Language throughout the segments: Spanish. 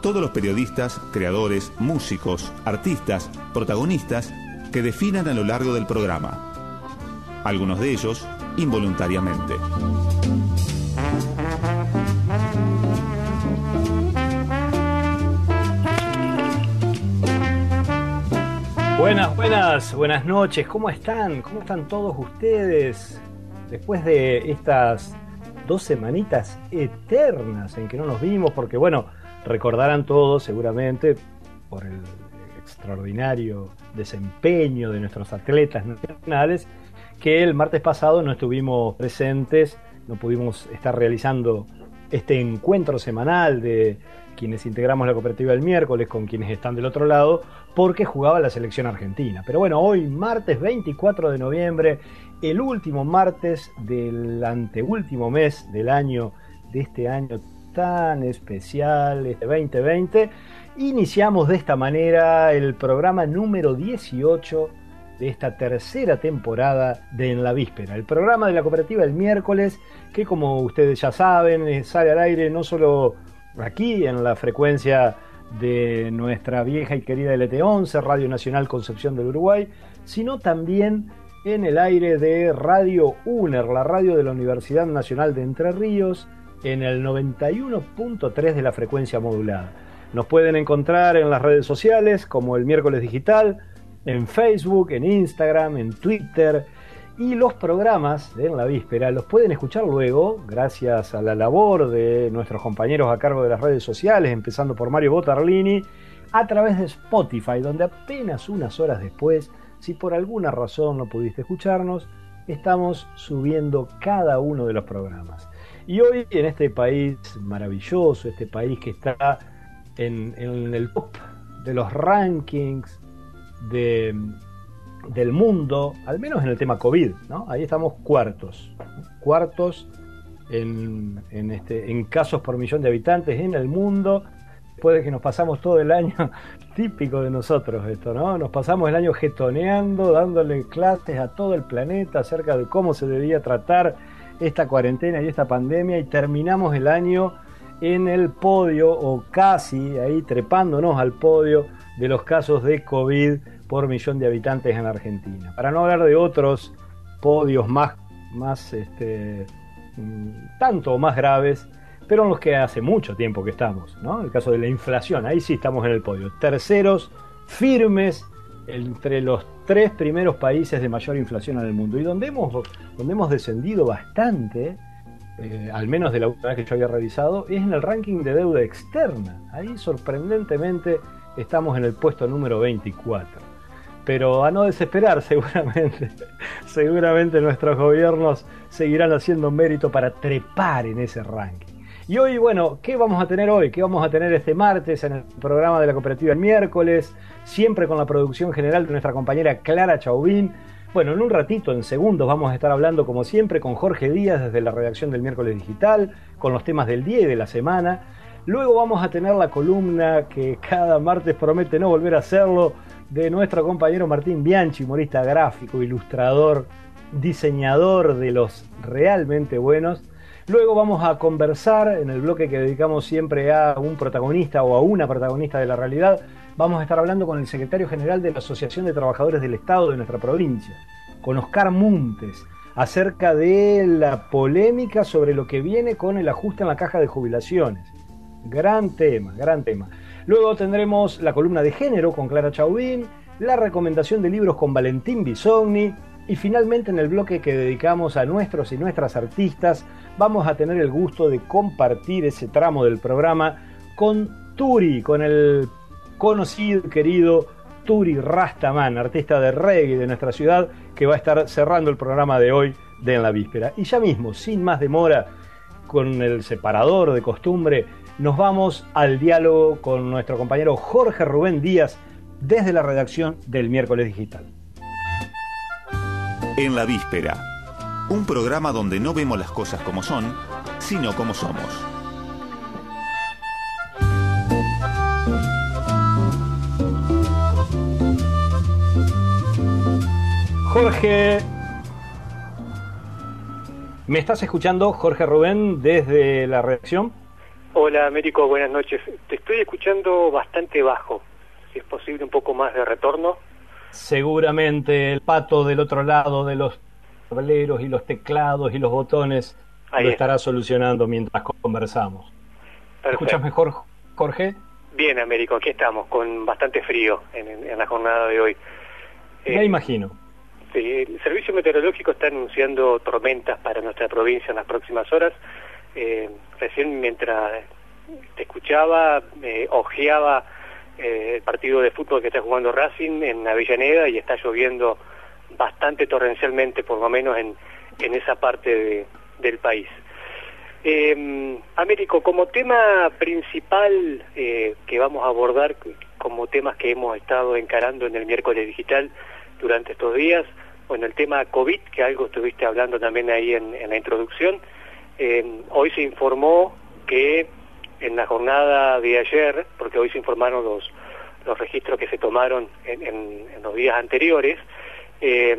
todos los periodistas, creadores, músicos, artistas, protagonistas que definan a lo largo del programa. Algunos de ellos involuntariamente. Buenas, buenas, buenas noches. ¿Cómo están? ¿Cómo están todos ustedes? Después de estas dos semanitas eternas en que no nos vimos, porque bueno, recordarán todos seguramente por el extraordinario desempeño de nuestros atletas nacionales que el martes pasado no estuvimos presentes, no pudimos estar realizando este encuentro semanal de quienes integramos la cooperativa el miércoles con quienes están del otro lado, porque jugaba la selección argentina. Pero bueno, hoy martes 24 de noviembre, el último martes del anteúltimo mes del año, de este año tan especial, este 2020, iniciamos de esta manera el programa número 18 de esta tercera temporada de En la Víspera, el programa de la cooperativa el miércoles, que como ustedes ya saben, eh, sale al aire no solo aquí en la frecuencia de nuestra vieja y querida LT11, Radio Nacional Concepción del Uruguay, sino también en el aire de Radio UNER, la radio de la Universidad Nacional de Entre Ríos, en el 91.3 de la frecuencia modulada. Nos pueden encontrar en las redes sociales como el miércoles digital, en Facebook, en Instagram, en Twitter. Y los programas de En la Víspera los pueden escuchar luego, gracias a la labor de nuestros compañeros a cargo de las redes sociales, empezando por Mario Botarlini, a través de Spotify, donde apenas unas horas después, si por alguna razón no pudiste escucharnos, estamos subiendo cada uno de los programas. Y hoy en este país maravilloso, este país que está en, el top de los rankings del mundo, al menos en el tema COVID, ¿no? Ahí estamos cuartos, cuartos en, este, en casos por millón de habitantes en el mundo. Puede que nos pasamos todo el año, típico de nosotros esto, ¿no? Nos pasamos el año getoneando, dándole clases a todo el planeta acerca de cómo se debía tratar esta cuarentena y esta pandemia y terminamos el año en el podio o casi ahí trepándonos al podio de los casos de COVID por millón de habitantes en Argentina. Para no hablar de otros podios más, más este, mm, tanto más graves, pero en los que hace mucho tiempo que estamos, ¿no? El caso de la inflación, ahí sí estamos en el podio. Terceros, firmes entre los tres primeros países de mayor inflación en el mundo y donde hemos, donde hemos descendido bastante, eh, al menos de la última vez que yo había revisado, es en el ranking de deuda externa. Ahí sorprendentemente estamos en el puesto número 24. Pero a no desesperar, seguramente, seguramente nuestros gobiernos seguirán haciendo mérito para trepar en ese ranking. Y hoy, bueno, ¿qué vamos a tener hoy? ¿Qué vamos a tener este martes en el programa de la cooperativa el miércoles? Siempre con la producción general de nuestra compañera Clara Chauvin. Bueno, en un ratito, en segundos, vamos a estar hablando como siempre con Jorge Díaz desde la redacción del miércoles digital, con los temas del día y de la semana. Luego vamos a tener la columna que cada martes promete no volver a hacerlo de nuestro compañero Martín Bianchi, humorista gráfico, ilustrador, diseñador de los realmente buenos. Luego vamos a conversar en el bloque que dedicamos siempre a un protagonista o a una protagonista de la realidad. Vamos a estar hablando con el secretario general de la Asociación de Trabajadores del Estado de nuestra provincia, con Oscar Muntes, acerca de la polémica sobre lo que viene con el ajuste en la caja de jubilaciones. Gran tema, gran tema. Luego tendremos la columna de género con Clara Chauvin, la recomendación de libros con Valentín Bisogni y finalmente en el bloque que dedicamos a nuestros y nuestras artistas vamos a tener el gusto de compartir ese tramo del programa con Turi, con el conocido, querido Turi Rastaman, artista de reggae de nuestra ciudad, que va a estar cerrando el programa de hoy de En la Víspera. Y ya mismo, sin más demora, con el separador de costumbre, nos vamos al diálogo con nuestro compañero Jorge Rubén Díaz, desde la redacción del miércoles digital. En la víspera, un programa donde no vemos las cosas como son, sino como somos. Jorge, ¿me estás escuchando, Jorge Rubén, desde la redacción? Hola, Américo, buenas noches. Te estoy escuchando bastante bajo. Si es posible, un poco más de retorno. Seguramente el pato del otro lado de los tableros y los teclados y los botones lo estará solucionando mientras conversamos. ¿Me ¿Escuchas mejor, Jorge? Bien, Américo, aquí estamos, con bastante frío en, la jornada de hoy. Me eh, imagino. Sí, el Servicio Meteorológico está anunciando tormentas para nuestra provincia en las próximas horas. Eh, recién mientras te escuchaba, me ojeaba eh, el partido de fútbol que está jugando Racing en Avellaneda y está lloviendo bastante torrencialmente, por lo menos en, en esa parte del país. Eh, Américo, como tema principal eh, que vamos a abordar, como temas que hemos estado encarando en el miércoles digital durante estos días, bueno, el tema COVID, que algo estuviste hablando también ahí en, la introducción, eh, hoy se informó que en la jornada de ayer, porque hoy se informaron los, los registros que se tomaron en, los días anteriores, eh,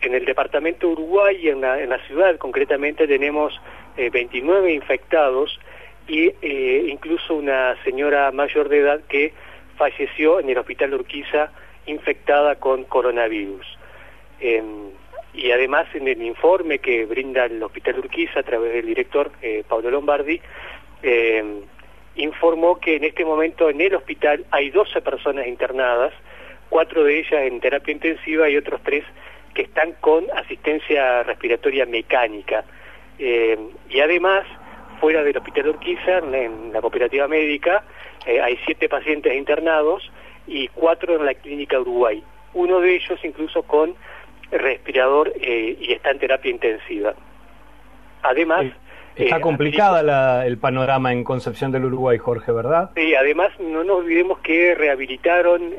en el departamento Uruguay en la, en la ciudad concretamente tenemos 29 eh, infectados y eh, incluso una señora mayor de edad que falleció en el hospital Urquiza infectada con coronavirus. Em, y además en el informe que brinda el hospital Urquiza a través del director Pablo Lombardi, em, informó que en este momento en el hospital hay 12 personas internadas, cuatro de ellas en terapia intensiva y otros tres que están con asistencia respiratoria mecánica. Eh, y además, fuera del hospital Urquiza, en la cooperativa médica, eh, hay siete pacientes internados y cuatro en la clínica Uruguay. Uno de ellos incluso con respirador eh, y está en terapia intensiva. Además, Está complicada el panorama en Concepción del Uruguay, Jorge, ¿verdad? Sí, además no nos olvidemos que rehabilitaron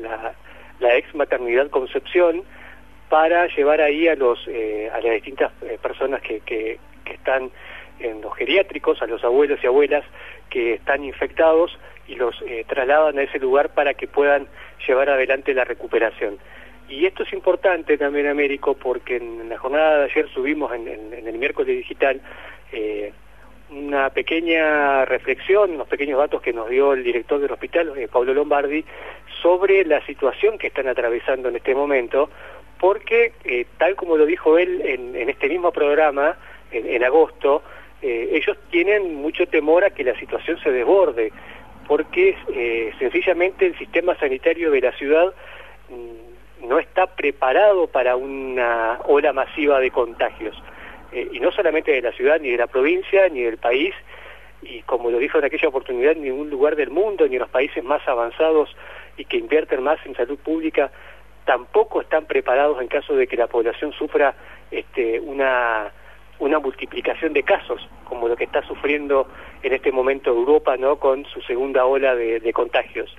la, la, ex maternidad Concepción para llevar ahí a los eh, a las distintas eh, personas que, que, están en los geriátricos, a los abuelos y abuelas que están infectados y los eh, trasladan a ese lugar para que puedan llevar adelante la recuperación. Y esto es importante también, Américo, porque en la jornada de ayer subimos en, el miércoles digital eh, una pequeña reflexión, unos pequeños datos que nos dio el director del hospital, eh, Pablo Lombardi, sobre la situación que están atravesando en este momento, porque eh, tal como lo dijo él en, este mismo programa, en, agosto, eh, ellos tienen mucho temor a que la situación se desborde, porque sencillamente el sistema sanitario de la ciudad mm, no está preparado para una ola masiva de contagios. Eh, y no solamente de la ciudad, ni de la provincia, ni del país, y como lo dijo en aquella oportunidad, ni ningún lugar del mundo, ni los países más avanzados y que invierten más en salud pública, tampoco están preparados en caso de que la población sufra este, una, una multiplicación de casos, como lo que está sufriendo en este momento Europa, ¿no? Con su segunda ola de, contagios.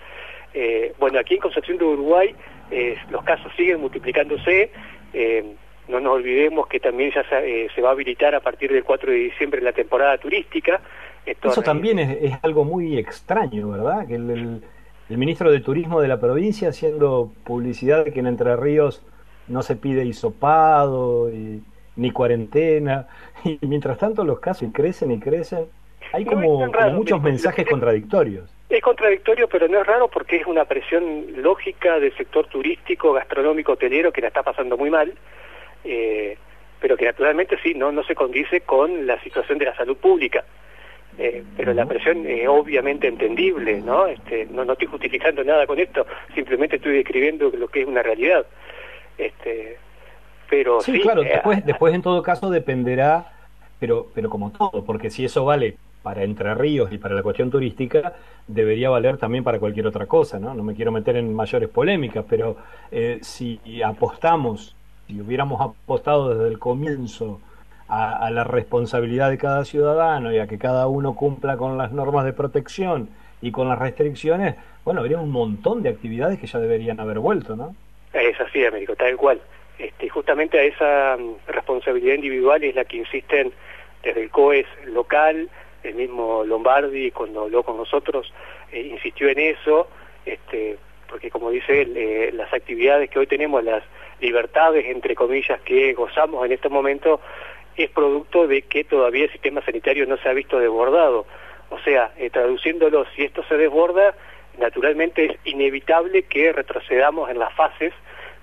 Eh, bueno, aquí en Concepción de Uruguay eh, los casos siguen multiplicándose. Eh, no nos olvidemos que también ya se, eh, va a habilitar a partir del 4 de diciembre la temporada turística. Eso también es, algo muy extraño, ¿verdad? Que el, ministro de Turismo de la provincia haciendo publicidad de que en Entre Ríos no se pide hisopado ni cuarentena, y mientras tanto los casos crecen y crecen. Hay como, muchos mensajes contradictorios. Es contradictorio, pero no es raro porque es una presión lógica del sector turístico, gastronómico, hotelero que la está pasando muy mal eh, pero que naturalmente sí, no, no se condice con la situación de la salud pública. Eh, pero la presión es obviamente entendible, ¿no? Este, no, no estoy justificando nada con esto, simplemente estoy describiendo lo que es una realidad. Este, pero sí, claro, eh, después, después en todo caso dependerá, pero, pero como todo, porque si eso vale para Entre Ríos y para la cuestión turística, debería valer también para cualquier otra cosa, ¿no? No me quiero meter en mayores polémicas, pero eh, si apostamos si hubiéramos apostado desde el comienzo a, la responsabilidad de cada ciudadano y a que cada uno cumpla con las normas de protección y con las restricciones, bueno, habría un montón de actividades que ya deberían haber vuelto, ¿no? Es así, Américo, tal cual. Este, justamente a esa mm, responsabilidad individual es la que insisten desde el COES local, el mismo Lombardi cuando habló con nosotros eh, insistió en eso, este, porque como dice él, eh, las actividades que hoy tenemos, las libertades entre comillas que gozamos en este momento, es producto de que todavía el sistema sanitario no se ha visto desbordado. O sea, eh, traduciéndolo, si esto se desborda, naturalmente es inevitable que retrocedamos en las fases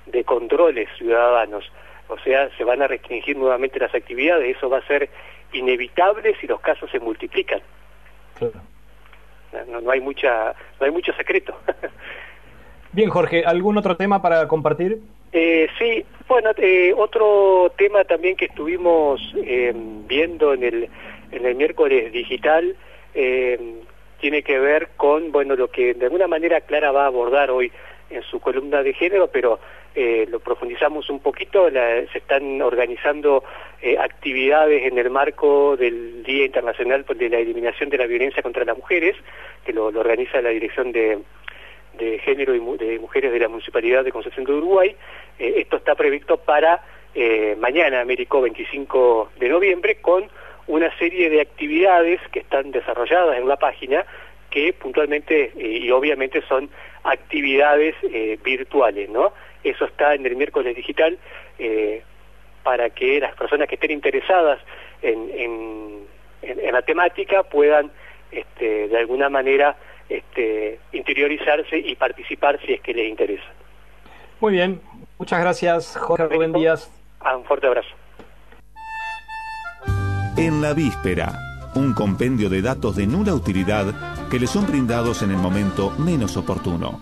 de controles ciudadanos. O sea, se van a restringir nuevamente las actividades, eso va a ser inevitable si los casos se multiplican. No, no, hay mucha, no hay mucho secreto. Bien, Jorge, ¿algún otro tema para compartir? Eh, sí, bueno, eh, otro tema también que estuvimos eh, viendo en el, en el miércoles digital eh, tiene que ver con, bueno, lo que de alguna manera Clara va a abordar hoy en su columna de género, pero eh, lo profundizamos un poquito, la, se están organizando eh, actividades en el marco del Día Internacional de la Eliminación de la Violencia contra las Mujeres, que lo, organiza la Dirección de, de Género y de Mujeres de la Municipalidad de Concepción de Uruguay. Eh, esto está previsto para eh, mañana, Américo, 25 de noviembre, con una serie de actividades que están desarrolladas en la página que puntualmente y obviamente son actividades eh, virtuales, ¿no? Eso está en el miércoles digital eh, para que las personas que estén interesadas en, en, en la temática puedan este, de alguna manera este, interiorizarse y participar si es que les interesa. Muy bien, muchas gracias Jorge Rubén Díaz. Un fuerte abrazo. En la víspera, un compendio de datos de nula utilidad que le son brindados en el momento menos oportuno.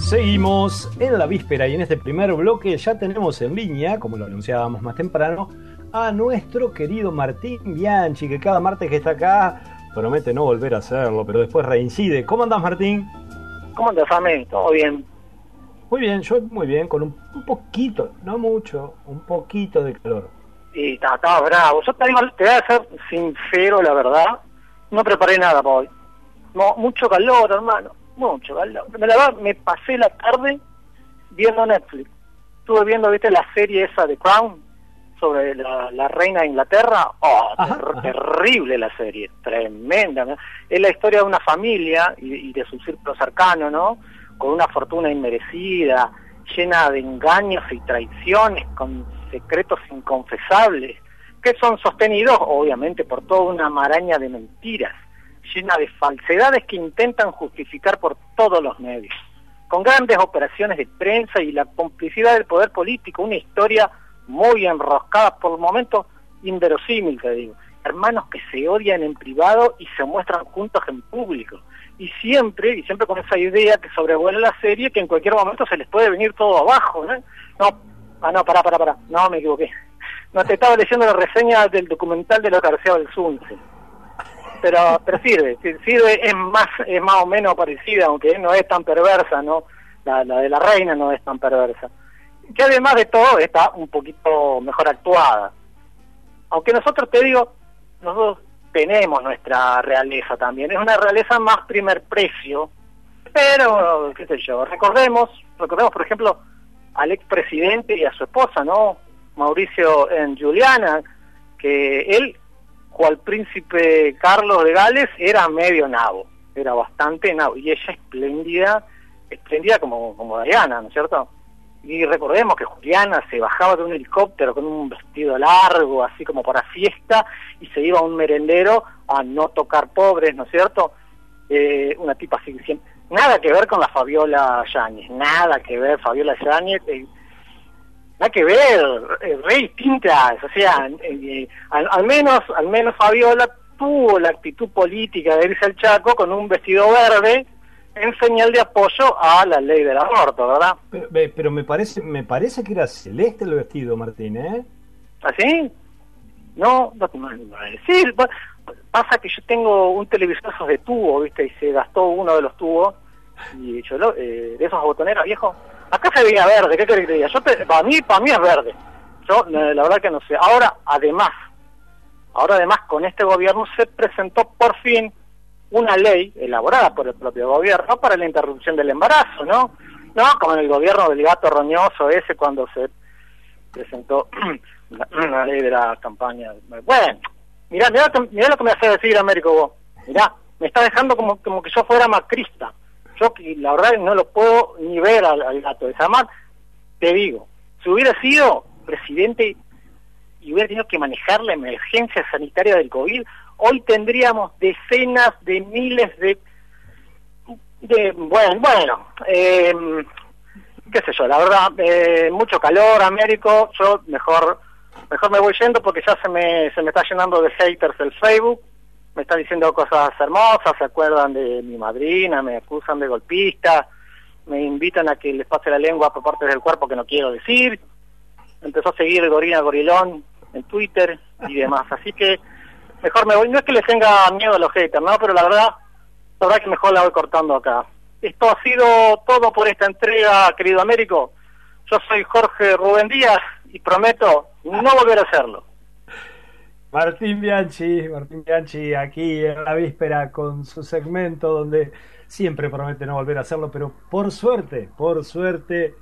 Seguimos en la víspera y en este primer bloque ya tenemos en línea, como lo anunciábamos más temprano, a nuestro querido Martín Bianchi, que cada martes que está acá promete no volver a hacerlo, pero después reincide. ¿Cómo andas, Martín? ¿Cómo andas, Fame? ¿Todo bien? Muy bien, yo muy bien, con un, un poquito, no mucho, un poquito de calor. Y está, está bravo. Yo te, digo, te voy a ser sincero, la verdad. No preparé nada para hoy. No, mucho calor, hermano. Mucho calor. Me, la, me pasé la tarde viendo Netflix. Estuve viendo, viste, la serie esa de Crown sobre la, la reina de Inglaterra. Oh, Ajá, ter- ajá. terrible la serie. Tremenda. ¿no? Es la historia de una familia y, y de su círculo cercano, ¿no? Con una fortuna inmerecida, llena de engaños y traiciones, con secretos inconfesables, que son sostenidos, obviamente, por toda una maraña de mentiras, llena de falsedades que intentan justificar por todos los medios, con grandes operaciones de prensa y la complicidad del poder político, una historia muy enroscada, por el momento inverosímil, te digo. Hermanos que se odian en privado y se muestran juntos en público. Y siempre, y siempre con esa idea que sobrevuela la serie, que en cualquier momento se les puede venir todo abajo, ¿no? No, ah, no, pará, pará, pará, no, me equivoqué. No, te estaba leyendo la reseña del documental de la García del Sunce. Pero, pero sirve, sirve, es más, es más o menos parecida, aunque no es tan perversa, ¿no? La, la de la reina no es tan perversa. Que además de todo está un poquito mejor actuada. Aunque nosotros, te digo, nosotros tenemos nuestra realeza también. Es una realeza más primer precio, pero, qué sé yo, recordemos, recordemos, por ejemplo, al expresidente y a su esposa, ¿no? Mauricio en Juliana, que él, cual príncipe Carlos de Gales, era medio nabo, era bastante nabo, y ella espléndida, espléndida como, como Diana, ¿no es cierto? Y recordemos que Juliana se bajaba de un helicóptero con un vestido largo, así como para fiesta, y se iba a un merendero a no tocar pobres, ¿no es cierto? Eh, una tipa así, siempre- nada que ver con la Fabiola Yáñez, nada que ver, Fabiola Yáñez, eh, nada que ver, eh, re distintas, o sea, eh, al, al menos, al menos Fabiola tuvo la actitud política de irse al Chaco con un vestido verde en señal de apoyo a la ley del aborto, ¿verdad? Pero, pero me parece me parece que era celeste el vestido, Martín, ¿eh? ¿Así? No, no te mando a decir. Pasa que yo tengo un televisor esos de tubo, ¿viste? Y se gastó uno de los tubos. Y yo, lo, eh, de esos botoneros viejos. Acá se veía verde, ¿qué querés que te diga? Yo te- para mí, para mí es verde. Yo la verdad que no sé. Ahora, además, ahora además con este gobierno se presentó por fin una ley elaborada por el propio gobierno para la interrupción del embarazo, ¿no? No, como en el gobierno del gato roñoso ese cuando se presentó una, ley de la campaña. Bueno, mirá, mirá, mirá lo que me hace decir Américo vos. Mirá, me está dejando como, como que yo fuera macrista. Yo la verdad no lo puedo ni ver al, gato de Samar. Te digo, si hubiera sido presidente y hubiera tenido que manejar la emergencia sanitaria del COVID, hoy tendríamos decenas de miles de... de bueno, bueno eh, qué sé yo, la verdad, eh, mucho calor, Américo, yo mejor mejor me voy yendo porque ya se me, se me está llenando de haters el Facebook, me están diciendo cosas hermosas, se acuerdan de mi madrina, me acusan de golpista, me invitan a que les pase la lengua por partes del cuerpo que no quiero decir, empezó a seguir Gorina Gorilón en Twitter y demás, así que mejor me voy, no es que les tenga miedo a los haters, ¿no? Pero la verdad, la verdad que mejor la voy cortando acá. Esto ha sido todo por esta entrega, querido Américo. Yo soy Jorge Rubén Díaz y prometo no volver a hacerlo. Martín Bianchi, Martín Bianchi aquí en la víspera con su segmento donde siempre promete no volver a hacerlo, pero por suerte, por suerte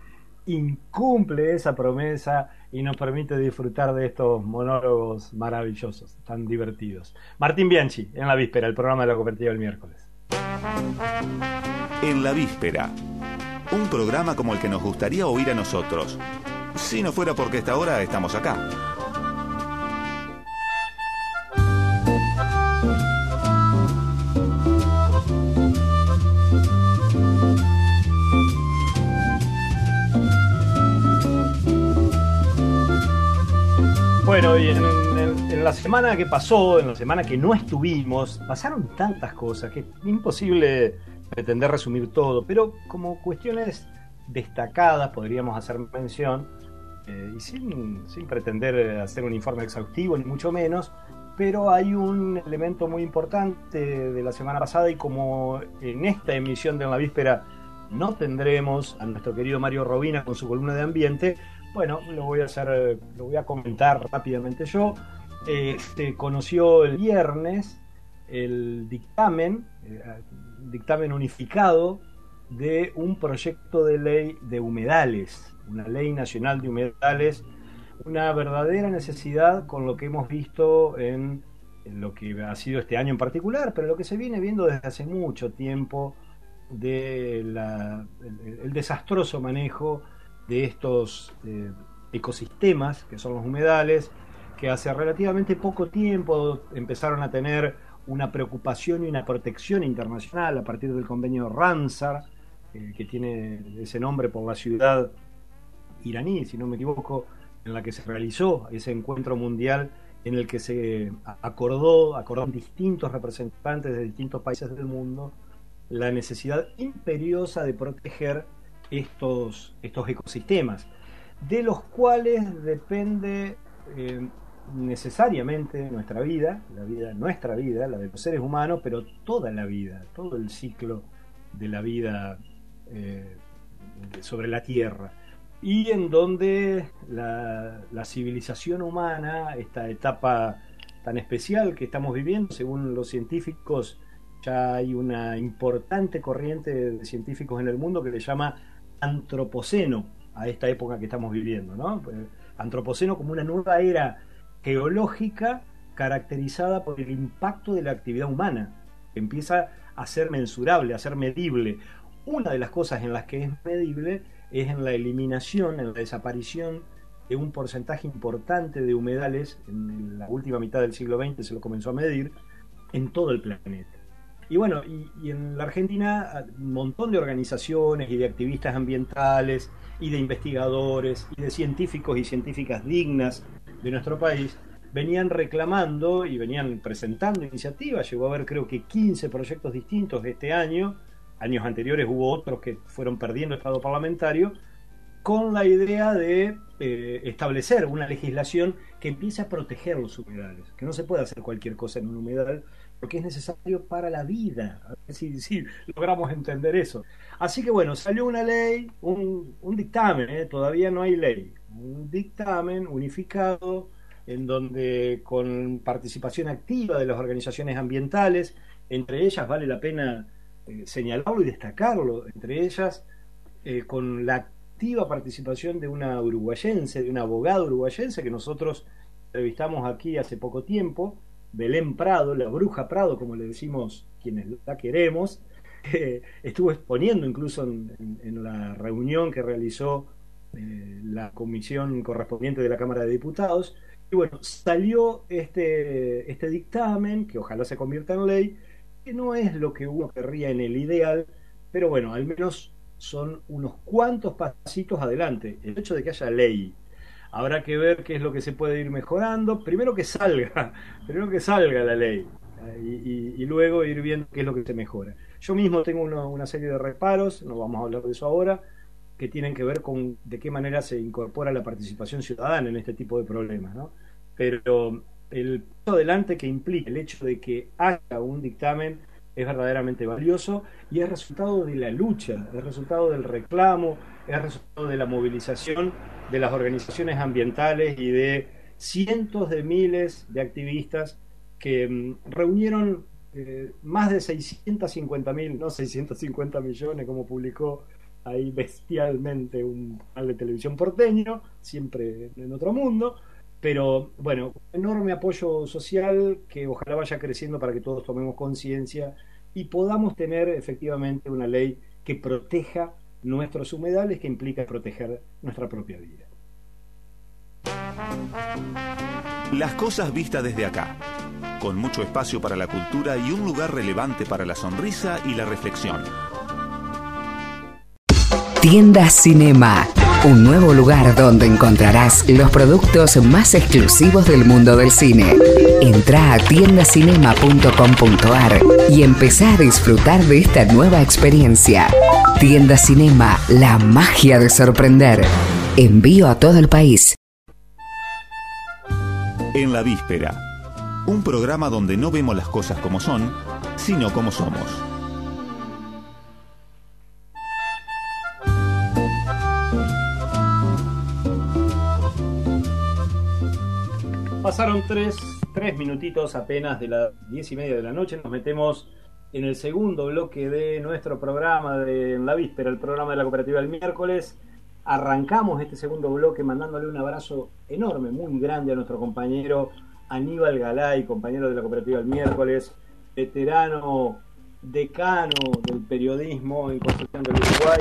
incumple esa promesa y nos permite disfrutar de estos monólogos maravillosos, tan divertidos. Martín Bianchi, en la víspera, el programa de la cooperativa del miércoles. En la víspera, un programa como el que nos gustaría oír a nosotros, si no fuera porque esta hora estamos acá. Bueno, y en, la semana que pasó, en la semana que no estuvimos, pasaron tantas cosas que es imposible pretender resumir todo, pero como cuestiones destacadas podríamos hacer mención, eh, y sin, sin pretender hacer un informe exhaustivo, ni mucho menos, pero hay un elemento muy importante de la semana pasada y como en esta emisión de En la Víspera no tendremos a nuestro querido Mario Robina con su columna de ambiente, bueno, lo voy a hacer, lo voy a comentar rápidamente yo. Este, conoció el viernes el dictamen, eh, dictamen unificado de un proyecto de ley de humedales, una ley nacional de humedales, una verdadera necesidad con lo que hemos visto en, lo que ha sido este año en particular, pero lo que se viene viendo desde hace mucho tiempo de el desastroso manejo de estos eh, ecosistemas, que son los humedales, que hace relativamente poco tiempo empezaron a tener una preocupación y una protección internacional a partir del convenio Ramsar, eh, que tiene ese nombre por la ciudad iraní, si no me equivoco, en la que se realizó ese encuentro mundial en el que se acordó, acordaron distintos representantes de distintos países del mundo, la necesidad imperiosa de proteger estos, estos ecosistemas, de los cuales depende eh, necesariamente nuestra vida, la vida, nuestra vida, la de los seres humanos, pero toda la vida, todo el ciclo de la vida eh, sobre la Tierra. Y en donde la, la civilización humana, esta etapa tan especial que estamos viviendo, según los científicos, ya hay una importante corriente de científicos en el mundo que le llama antropoceno a esta época que estamos viviendo, ¿no? Pues, antropoceno como una nueva era geológica caracterizada por el impacto de la actividad humana, que empieza a ser mensurable, a ser medible. Una de las cosas en las que es medible es en la eliminación, en la desaparición de un porcentaje importante de humedales, en la última mitad del siglo XX se lo comenzó a medir, en todo el planeta. Y bueno, y, en la Argentina un montón de organizaciones y de activistas ambientales y de investigadores y de científicos y científicas dignas de nuestro país venían reclamando y venían presentando iniciativas. Llegó a haber creo que 15 proyectos distintos este año. Años anteriores hubo otros que fueron perdiendo estado parlamentario con la idea de eh, establecer una legislación que empiece a proteger los humedales, que no se puede hacer cualquier cosa en un humedal que es necesario para la vida. A ver si, logramos entender eso. Así que bueno, salió una ley, un, dictamen, ¿eh? todavía no hay ley, un dictamen unificado en donde con participación activa de las organizaciones ambientales, entre ellas vale la pena eh, señalarlo y destacarlo, entre ellas eh, con la activa participación de una uruguayense, de una abogada uruguayense que nosotros entrevistamos aquí hace poco tiempo, Belén Prado, la bruja Prado, como le decimos quienes la queremos, eh, estuvo exponiendo incluso en, la reunión que realizó eh, la comisión correspondiente de la Cámara de Diputados. Y bueno, salió este, este dictamen, que ojalá se convierta en ley, que no es lo que uno querría en el ideal, pero bueno, al menos son unos cuantos pasitos adelante. El hecho de que haya ley, habrá que ver qué es lo que se puede ir mejorando. Primero que salga, primero que salga la ley y, luego ir viendo qué es lo que se mejora. Yo mismo tengo una serie de reparos, no vamos a hablar de eso ahora, que tienen que ver con de qué manera se incorpora la participación ciudadana en este tipo de problemas. ¿no? Pero el paso adelante que implica el hecho de que haya un dictamen es verdaderamente valioso y es resultado de la lucha, es resultado del reclamo, es resultado de la movilización de las organizaciones ambientales y de cientos de miles de activistas que mm, reunieron eh, más de 650 mil, no 650 millones como publicó ahí bestialmente un canal de televisión porteño, siempre en otro mundo, pero bueno, enorme apoyo social que ojalá vaya creciendo para que todos tomemos conciencia y podamos tener efectivamente una ley que proteja nuestros humedales, que implica proteger nuestra propia vida. Las cosas vistas desde acá, con mucho espacio para la cultura y un lugar relevante para la sonrisa y la reflexión. Tienda Cinema un nuevo lugar donde encontrarás los productos más exclusivos del mundo del cine. Entra a tiendacinema.com.ar y empezá a disfrutar de esta nueva experiencia. Tienda Cinema, la magia de sorprender. Envío a todo el país. En la víspera, un programa donde no vemos las cosas como son, sino como somos. Pasaron tres, tres minutitos apenas de las diez y media de la noche. Nos metemos en el segundo bloque de nuestro programa de la víspera, el programa de la cooperativa del miércoles. Arrancamos este segundo bloque mandándole un abrazo enorme, muy grande a nuestro compañero Aníbal Galay, compañero de la cooperativa del miércoles, veterano, decano del periodismo en Constitución del Uruguay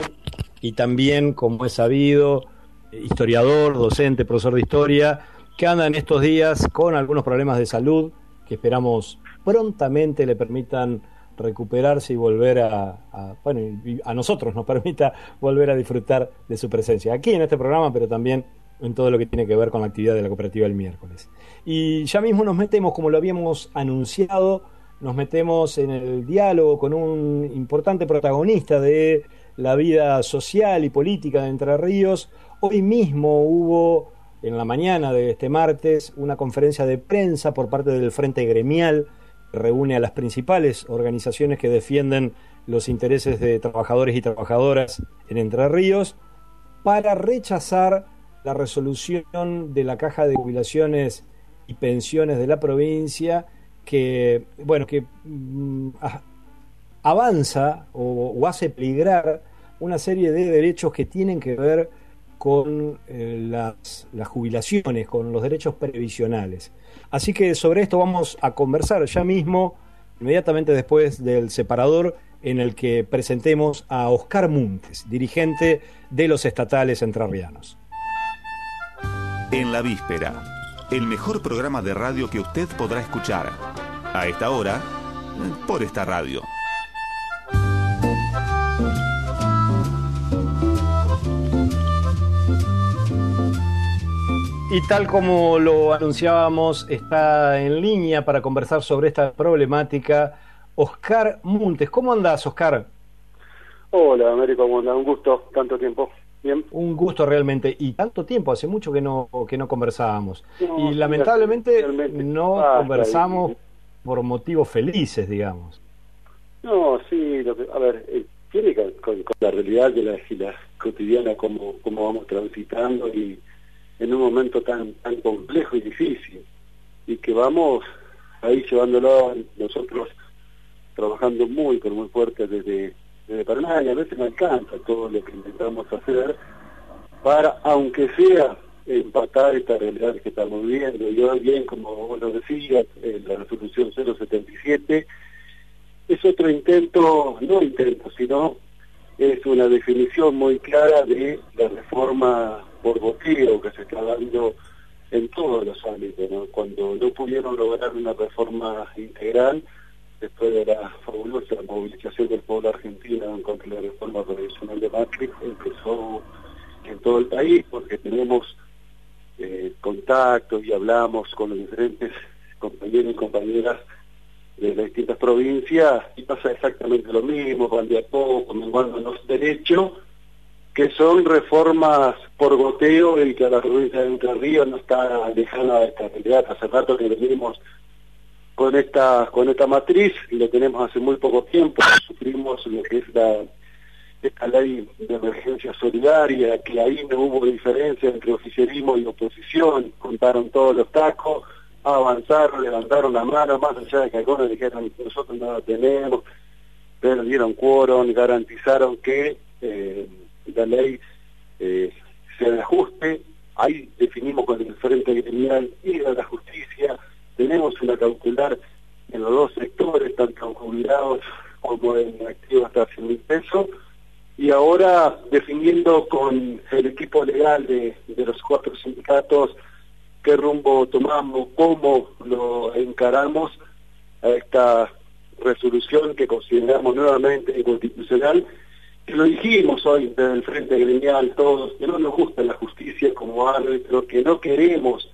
y también, como es sabido, historiador, docente, profesor de historia que anda en estos días con algunos problemas de salud que esperamos prontamente le permitan recuperarse y volver a, bueno, a nosotros nos permita volver a disfrutar de su presencia aquí en este programa, pero también en todo lo que tiene que ver con la actividad de la cooperativa el miércoles. Y ya mismo nos metemos, como lo habíamos anunciado, nos metemos en el diálogo con un importante protagonista de la vida social y política de Entre Ríos. Hoy mismo hubo en la mañana de este martes una conferencia de prensa por parte del Frente Gremial, que reúne a las principales organizaciones que defienden los intereses de trabajadores y trabajadoras en Entre Ríos, para rechazar la resolución de la Caja de Jubilaciones y Pensiones de la provincia que, bueno, que mm, avanza o, o hace peligrar una serie de derechos que tienen que ver con eh, las, jubilaciones, con los derechos previsionales. Así que sobre esto vamos a conversar ya mismo, inmediatamente después del separador, en el que presentemos a Oscar Muntes, dirigente de los estatales entrerrianos. En la víspera, el mejor programa de radio que usted podrá escuchar. A esta hora, por esta radio. Y tal como lo anunciábamos, está en línea para conversar sobre esta problemática Oscar Montes. ¿Cómo andás, Oscar? Hola, Américo, ¿cómo andás? Un gusto, tanto tiempo. Bien. Un gusto realmente, y tanto tiempo, hace mucho que no, que no conversábamos. y lamentablemente no conversamos por motivos felices, digamos. No, sí, lo que, a ver, eh, tiene que con, con, la realidad de la, la cotidiana, cómo, cómo vamos transitando y en un momento tan, tan complejo y difícil, y que vamos ahí llevándolo nosotros trabajando muy, pero muy fuerte desde, desde Paraná, y a veces no alcanza todo lo que intentamos hacer para, aunque sea empatar esta realidad que estamos viviendo. Y hoy bien, como vos lo decías, en la resolución 077 es otro intento, no intento, sino es una definición muy clara de la reforma por boteo que se está dando en todos los ámbitos. Cuando no pudieron lograr una reforma integral, después de la fabulosa movilización del pueblo argentino contra la reforma tradicional de Macri, empezó en todo el país porque tenemos eh, contactos y hablamos con los diferentes compañeros y compañeras de las distintas provincias y pasa exactamente lo mismo, van de a poco, menguando los derechos, que son reformas por goteo y que la provincia de Entre Ríos no está lejana de esta realidad. Hace rato que venimos con esta, con esta matriz y lo tenemos hace muy poco tiempo, sufrimos lo que es la esta ley de emergencia solidaria, que ahí no hubo diferencia entre oficialismo y oposición, contaron todos los tacos, avanzaron, levantaron la mano, más allá de que algunos dijeron nosotros no lo tenemos, pero dieron quórum, garantizaron que eh, la ley eh, se ajuste, ahí definimos con el Frente Gremial y de la Justicia, tenemos una cautelar en los dos sectores, tanto en jubilados como en activos hasta 100 mil pesos, y ahora definiendo con el equipo legal de, de los cuatro sindicatos qué rumbo tomamos, cómo lo encaramos a esta resolución que consideramos nuevamente inconstitucional, lo dijimos hoy desde el Frente Gremial todos, que no nos gusta la justicia como árbitro, que no queremos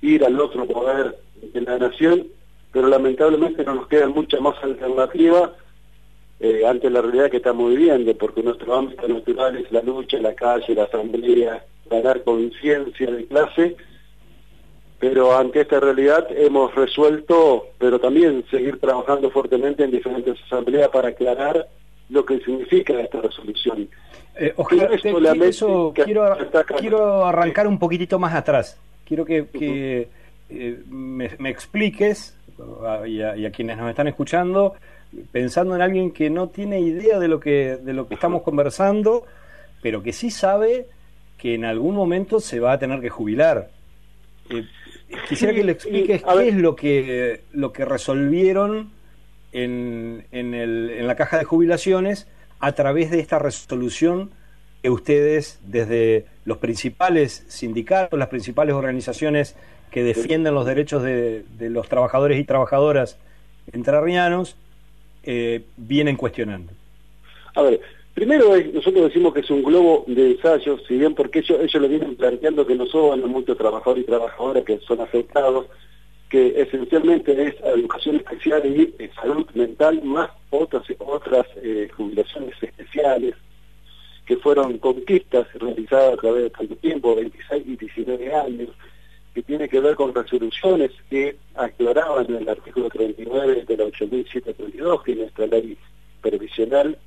ir al otro poder de la nación, pero lamentablemente no nos quedan muchas más alternativas eh, ante la realidad que estamos viviendo, porque nuestro ámbito natural es la lucha, la calle, la asamblea, ganar conciencia de clase, pero ante esta realidad hemos resuelto, pero también seguir trabajando fuertemente en diferentes asambleas para aclarar lo que significa esta resolución. Eh, ojalá, eso quiero, quiero arrancar un poquitito más atrás. Quiero que, eh, me, expliques, y a, quienes nos están escuchando, pensando en alguien que no tiene idea de lo que, de lo que estamos conversando, pero que sí sabe que en algún momento se va a tener que jubilar. Eh, quisiera que le expliques qué es lo que, lo que resolvieron en, en, el, en la caja de jubilaciones a través de esta resolución que ustedes, desde los principales sindicatos, las principales organizaciones que defienden los derechos de, los trabajadores y trabajadoras entrerrianos, eh, vienen cuestionando? A ver, primero nosotros decimos que es un globo de ensayo, si bien porque ellos, ellos lo vienen planteando que no son muchos trabajadores y trabajadoras que son afectados, esencialmente es educación especial y salud mental, más otras, otras eh, jubilaciones especiales, que fueron conquistas realizadas a través de tanto tiempo, 26 y 19 años, que tiene que ver con resoluciones que aclaraban el artículo 39 de la 8732, que es nuestra ley previsional,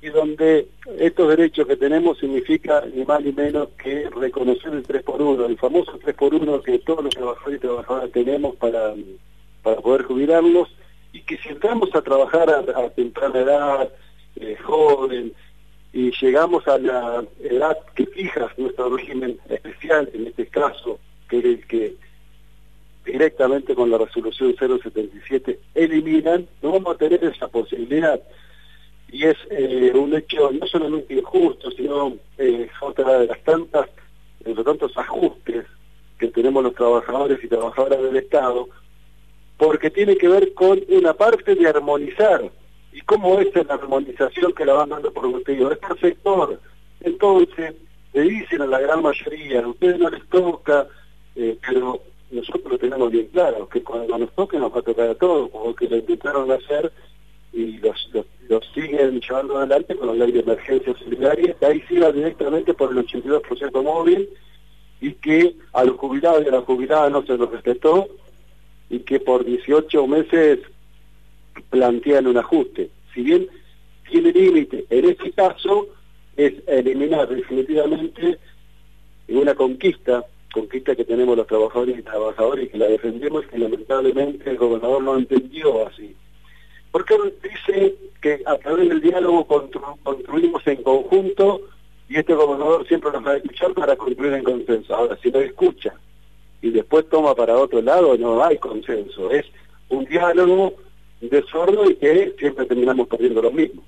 y donde estos derechos que tenemos significa ni más ni menos que reconocer el 3 por 1, el famoso 3 por 1 que todos los trabajadores y trabajadoras tenemos para, para poder jubilarnos, y que si entramos a trabajar a, temprana edad, eh, joven, y llegamos a la edad que fija nuestro régimen especial, en este caso que el que directamente con la resolución 077 eliminan, no vamos a tener esa posibilidad. Y es eh, un hecho no solamente injusto, sino eh, otra de las tantas, de los tantos ajustes que tenemos los trabajadores y trabajadoras del Estado, porque tiene que ver con una parte de armonizar. ¿Y cómo es la armonización que la van dando por motivo? Es por sector. Entonces, le dicen a la gran mayoría, a ustedes no les toca eh, pero nosotros lo tenemos bien claro, que cuando nos toque nos va a tocar a todos, como que lo intentaron hacer y los, siguen llevando adelante con la ley de emergencia solidaria, que ahí siga directamente por el 82% móvil y que a los jubilados y a las jubiladas no se los respetó y que por 18 meses plantean un ajuste. Si bien tiene límite, en este caso es eliminar definitivamente una conquista conquista que tenemos los trabajadores y trabajadoras y que la defendemos que lamentablemente el gobernador no entendió así. Porque dice que a través del diálogo construimos en conjunto y este gobernador siempre nos va a escuchar para construir en consenso. Ahora, si no escucha y después toma para otro lado, no hay consenso. Es un diálogo de sordo y que siempre terminamos perdiendo lo mismo.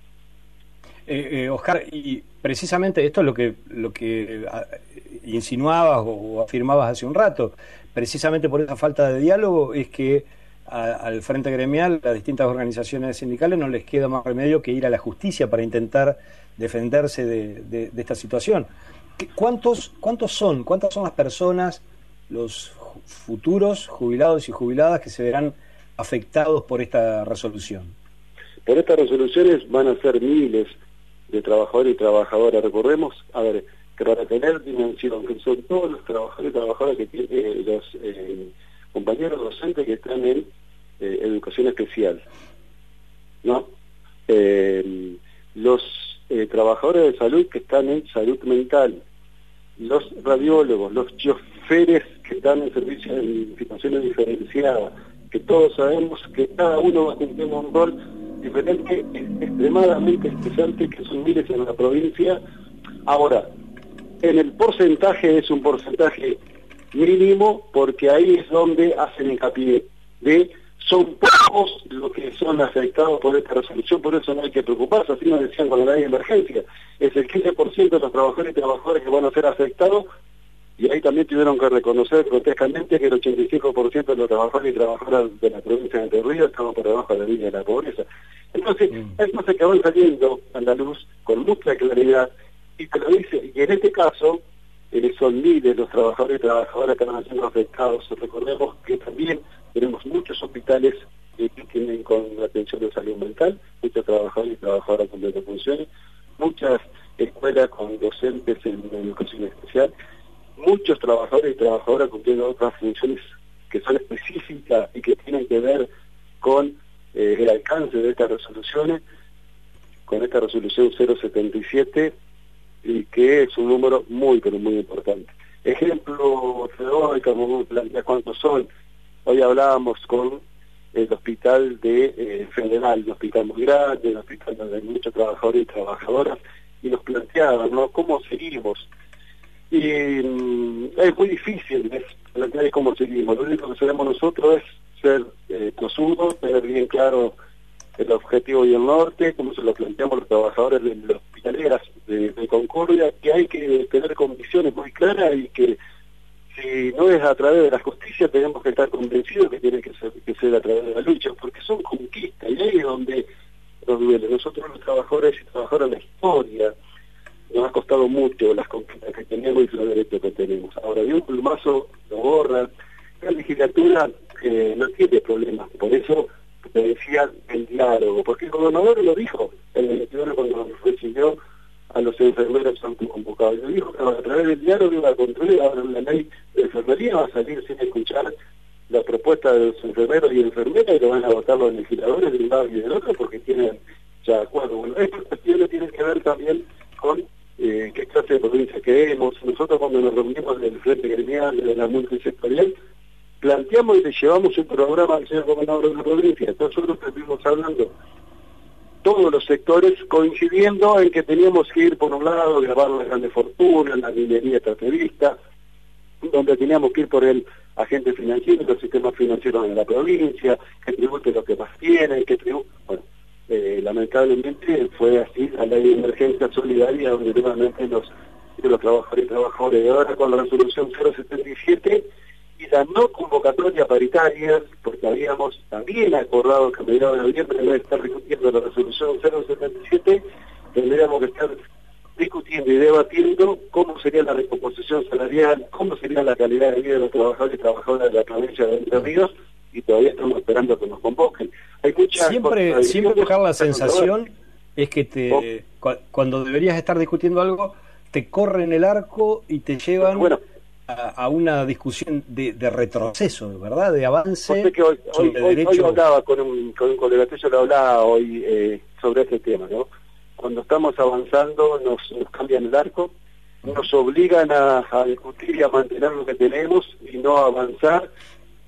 Eh, eh, Oscar, y precisamente esto es lo que, lo que ah, insinuabas o, afirmabas hace un rato. Precisamente por esa falta de diálogo es que al Frente Gremial, a distintas organizaciones sindicales, no les queda más remedio que ir a la justicia para intentar defenderse de, esta situación. ¿Cuántos, ¿Cuántos son? ¿Cuántas son las personas, los futuros jubilados y jubiladas que se verán afectados por esta resolución? Por estas resoluciones van a ser miles de trabajadores y trabajadoras. Recordemos, a ver, que para tener dimensión, que son todos los trabajadores y trabajadoras que tienen eh, los eh, compañeros docentes que están en eh, educación especial, ¿no? los trabajadores de salud que están en salud mental, los radiólogos, los choferes que están en servicios en situaciones diferenciadas, que todos sabemos que cada uno va a cumplir un rol diferente, extremadamente estresante, que son miles en la provincia. Ahora, en el porcentaje es un porcentaje mínimo porque ahí es donde hacen hincapié de son pocos los que son afectados por esta resolución, por eso no hay que preocuparse, así nos decían cuando hay emergencia, es el 15% de los trabajadores y trabajadoras que van a ser afectados y ahí también tuvieron que reconocer grotescamente que el 85% de los trabajadores y trabajadoras de la provincia de Entre Ríos estaban por debajo de la línea de la pobreza. Entonces, mm. es cosas que van saliendo a la luz con mucha claridad y te lo dice, y en este caso, el son miles los trabajadores y trabajadoras que van siendo afectados. Recordemos que también tenemos muchos hospitales que tienen con atención de salud mental, muchos trabajadores y trabajadoras con funciones, muchas escuelas con docentes en educación especial, muchos trabajadores y trabajadoras cumpliendo otras funciones que son específicas y que tienen que ver con eh, el alcance de estas resoluciones, con esta resolución 077, y que es un número muy, pero muy importante. Ejemplo hoy como plantea cuántos son. Hoy hablábamos con el hospital de eh, Federal, un hospital muy grande, un hospital donde hay muchos trabajadores y trabajadoras, y nos planteaban, ¿no? ¿Cómo seguimos? Y mm, es muy difícil plantear cómo seguimos. Lo único que sabemos nosotros es ser eh, tener bien claro el objetivo y el norte, como se lo planteamos los trabajadores de las hospitaleras de, Concordia, que hay que tener condiciones muy claras y que si no es a través de la justicia tenemos que estar convencidos que tiene que ser, a través de la lucha, porque son conquistas y ahí es donde nos duele. Nosotros los trabajadores y trabajadoras de la historia, nos ha costado mucho las conquistas que tenemos y los derechos que tenemos. Ahora, de un plumazo lo borra. La legislatura eh, no tiene problemas, por eso te decía el diálogo, porque el gobernador lo dijo el 21 cuando recibió a los enfermeros convocados. Lo dijo que a través del diálogo iba a construir ahora la ley de enfermería, va a salir sin escuchar la propuesta de los enfermeros y enfermeras y lo van a votar los legisladores de un lado y del otro porque tienen ya acuerdo. Bueno, estas cuestiones tienen que ver también con eh, qué clase de provincia queremos. Nosotros cuando nos reunimos en el Frente Gremial, de la multisectorial, planteamos y le llevamos un programa al señor gobernador de la provincia. Nosotros estuvimos hablando todos los sectores coincidiendo en que teníamos que ir por un lado, grabar las grandes fortunas, la minería extractivista, donde teníamos que ir por el agente financiero, el sistema financiero de la provincia, que tribute lo que más tiene, que tribute... Bueno, eh, lamentablemente fue así la ley de emergencia solidaria donde nuevamente los, los trabajadores y trabajadores de ahora con la resolución 077 la no convocatoria paritaria, porque habíamos también acordado que a mediados de noviembre debe estar discutiendo la resolución 077, tendríamos que estar discutiendo y debatiendo cómo sería la recomposición salarial, cómo sería la calidad de vida de los trabajadores y trabajadoras de la provincia de Entre Ríos, y todavía estamos esperando que nos convoquen. Hay siempre, siempre dejar la sensación es que te cuando deberías estar discutiendo algo, te corren el arco y te llevan a, una discusión de, retroceso, ¿verdad? De avance. hoy, hoy, hablaba con un, con un colega tuyo, lo hablaba hoy eh, sobre este tema, ¿no? Cuando estamos avanzando nos, nos cambian el arco nos obligan a, discutir y a mantener lo que tenemos y no a avanzar,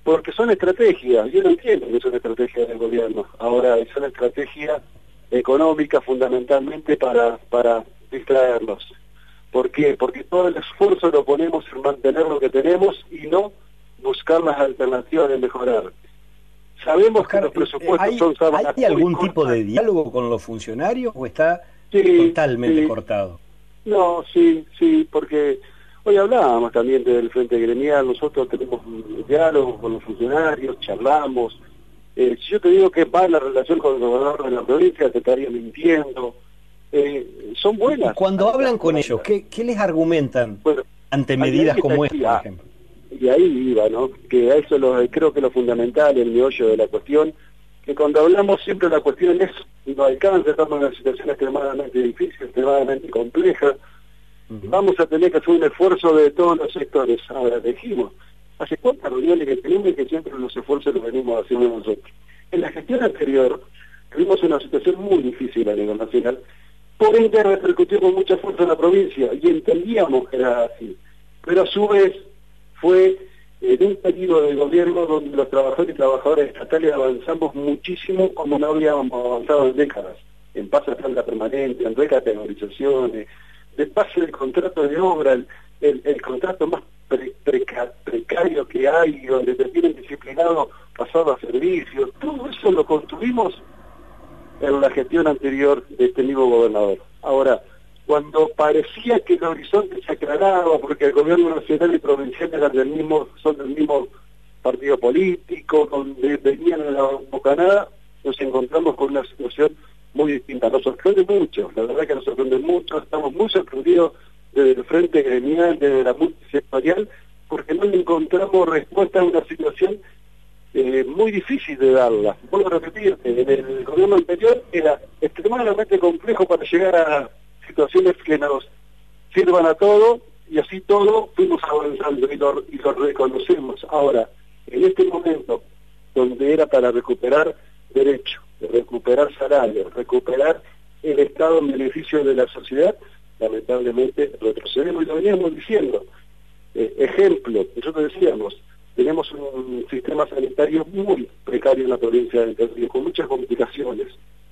porque son estrategias, yo no entiendo que son estrategias del gobierno, ahora son estrategias económicas fundamentalmente para, para distraernos. ¿Por qué? Porque todo el esfuerzo lo ponemos en mantener lo que tenemos y no buscar las alternativas de mejorar. Sabemos que los presupuestos son ¿Hay algún tipo de diálogo con los funcionarios o está totalmente cortado? No, sí, sí, porque hoy hablábamos también del Frente Gremial, nosotros tenemos diálogo con los funcionarios, charlamos. Eh, si yo te digo que va la relación con el gobernador de la provincia, te estaría mintiendo. Eh, son buenas. cuando hablan con ellos, ¿qué, les argumentan ante medidas como esta, por ejemplo? Y ahí iba, ¿no? Que a eso lo, creo que lo fundamental, el meollo de la cuestión, que cuando hablamos siempre la cuestión es, no alcanza, estamos en una situación extremadamente difícil, extremadamente compleja, vamos a tener que hacer un esfuerzo de todos los sectores. Ahora, dijimos, hace cuántas reuniones que tenemos y que siempre los esfuerzos los venimos haciendo nosotros. En la gestión anterior tuvimos una situación muy difícil a nivel nacional, por ende repercutió con mucha fuerza en la provincia y entendíamos que era así. Pero a su vez fue en un periodo de gobierno donde los trabajadores y trabajadoras estatales avanzamos muchísimo como no habíamos avanzado en décadas, en paz a planta permanente, en recategorizaciones, de pase del contrato de obra, el, contrato más precario que hay, donde te tienen disciplinado pasado a servicios, todo eso lo construimos en la gestión anterior de este mismo gobernador. Ahora, cuando parecía que el horizonte se aclaraba porque el gobierno nacional y provincial eran del mismo, son del mismo partido político, donde venían a la bocanada, nos encontramos con una situación muy distinta. Nos sorprende mucho, la verdad que nos sorprende mucho, estamos muy sorprendidos desde el frente gremial, desde la multisectorial, porque no encontramos respuesta a una situación eh, muy difícil de darla. Vuelvo a repetir, en el gobierno anterior era extremadamente complejo para llegar a situaciones que nos sirvan a todo y así todo fuimos avanzando y lo, reconocemos. Ahora, en este momento, donde era para recuperar derechos, recuperar salarios, recuperar el Estado en beneficio de la sociedad, lamentablemente retrocedemos y lo veníamos diciendo. Eh, ejemplo, nosotros decíamos, tenemos un sistema sanitario muy precario en la provincia de Entre con muchas complicaciones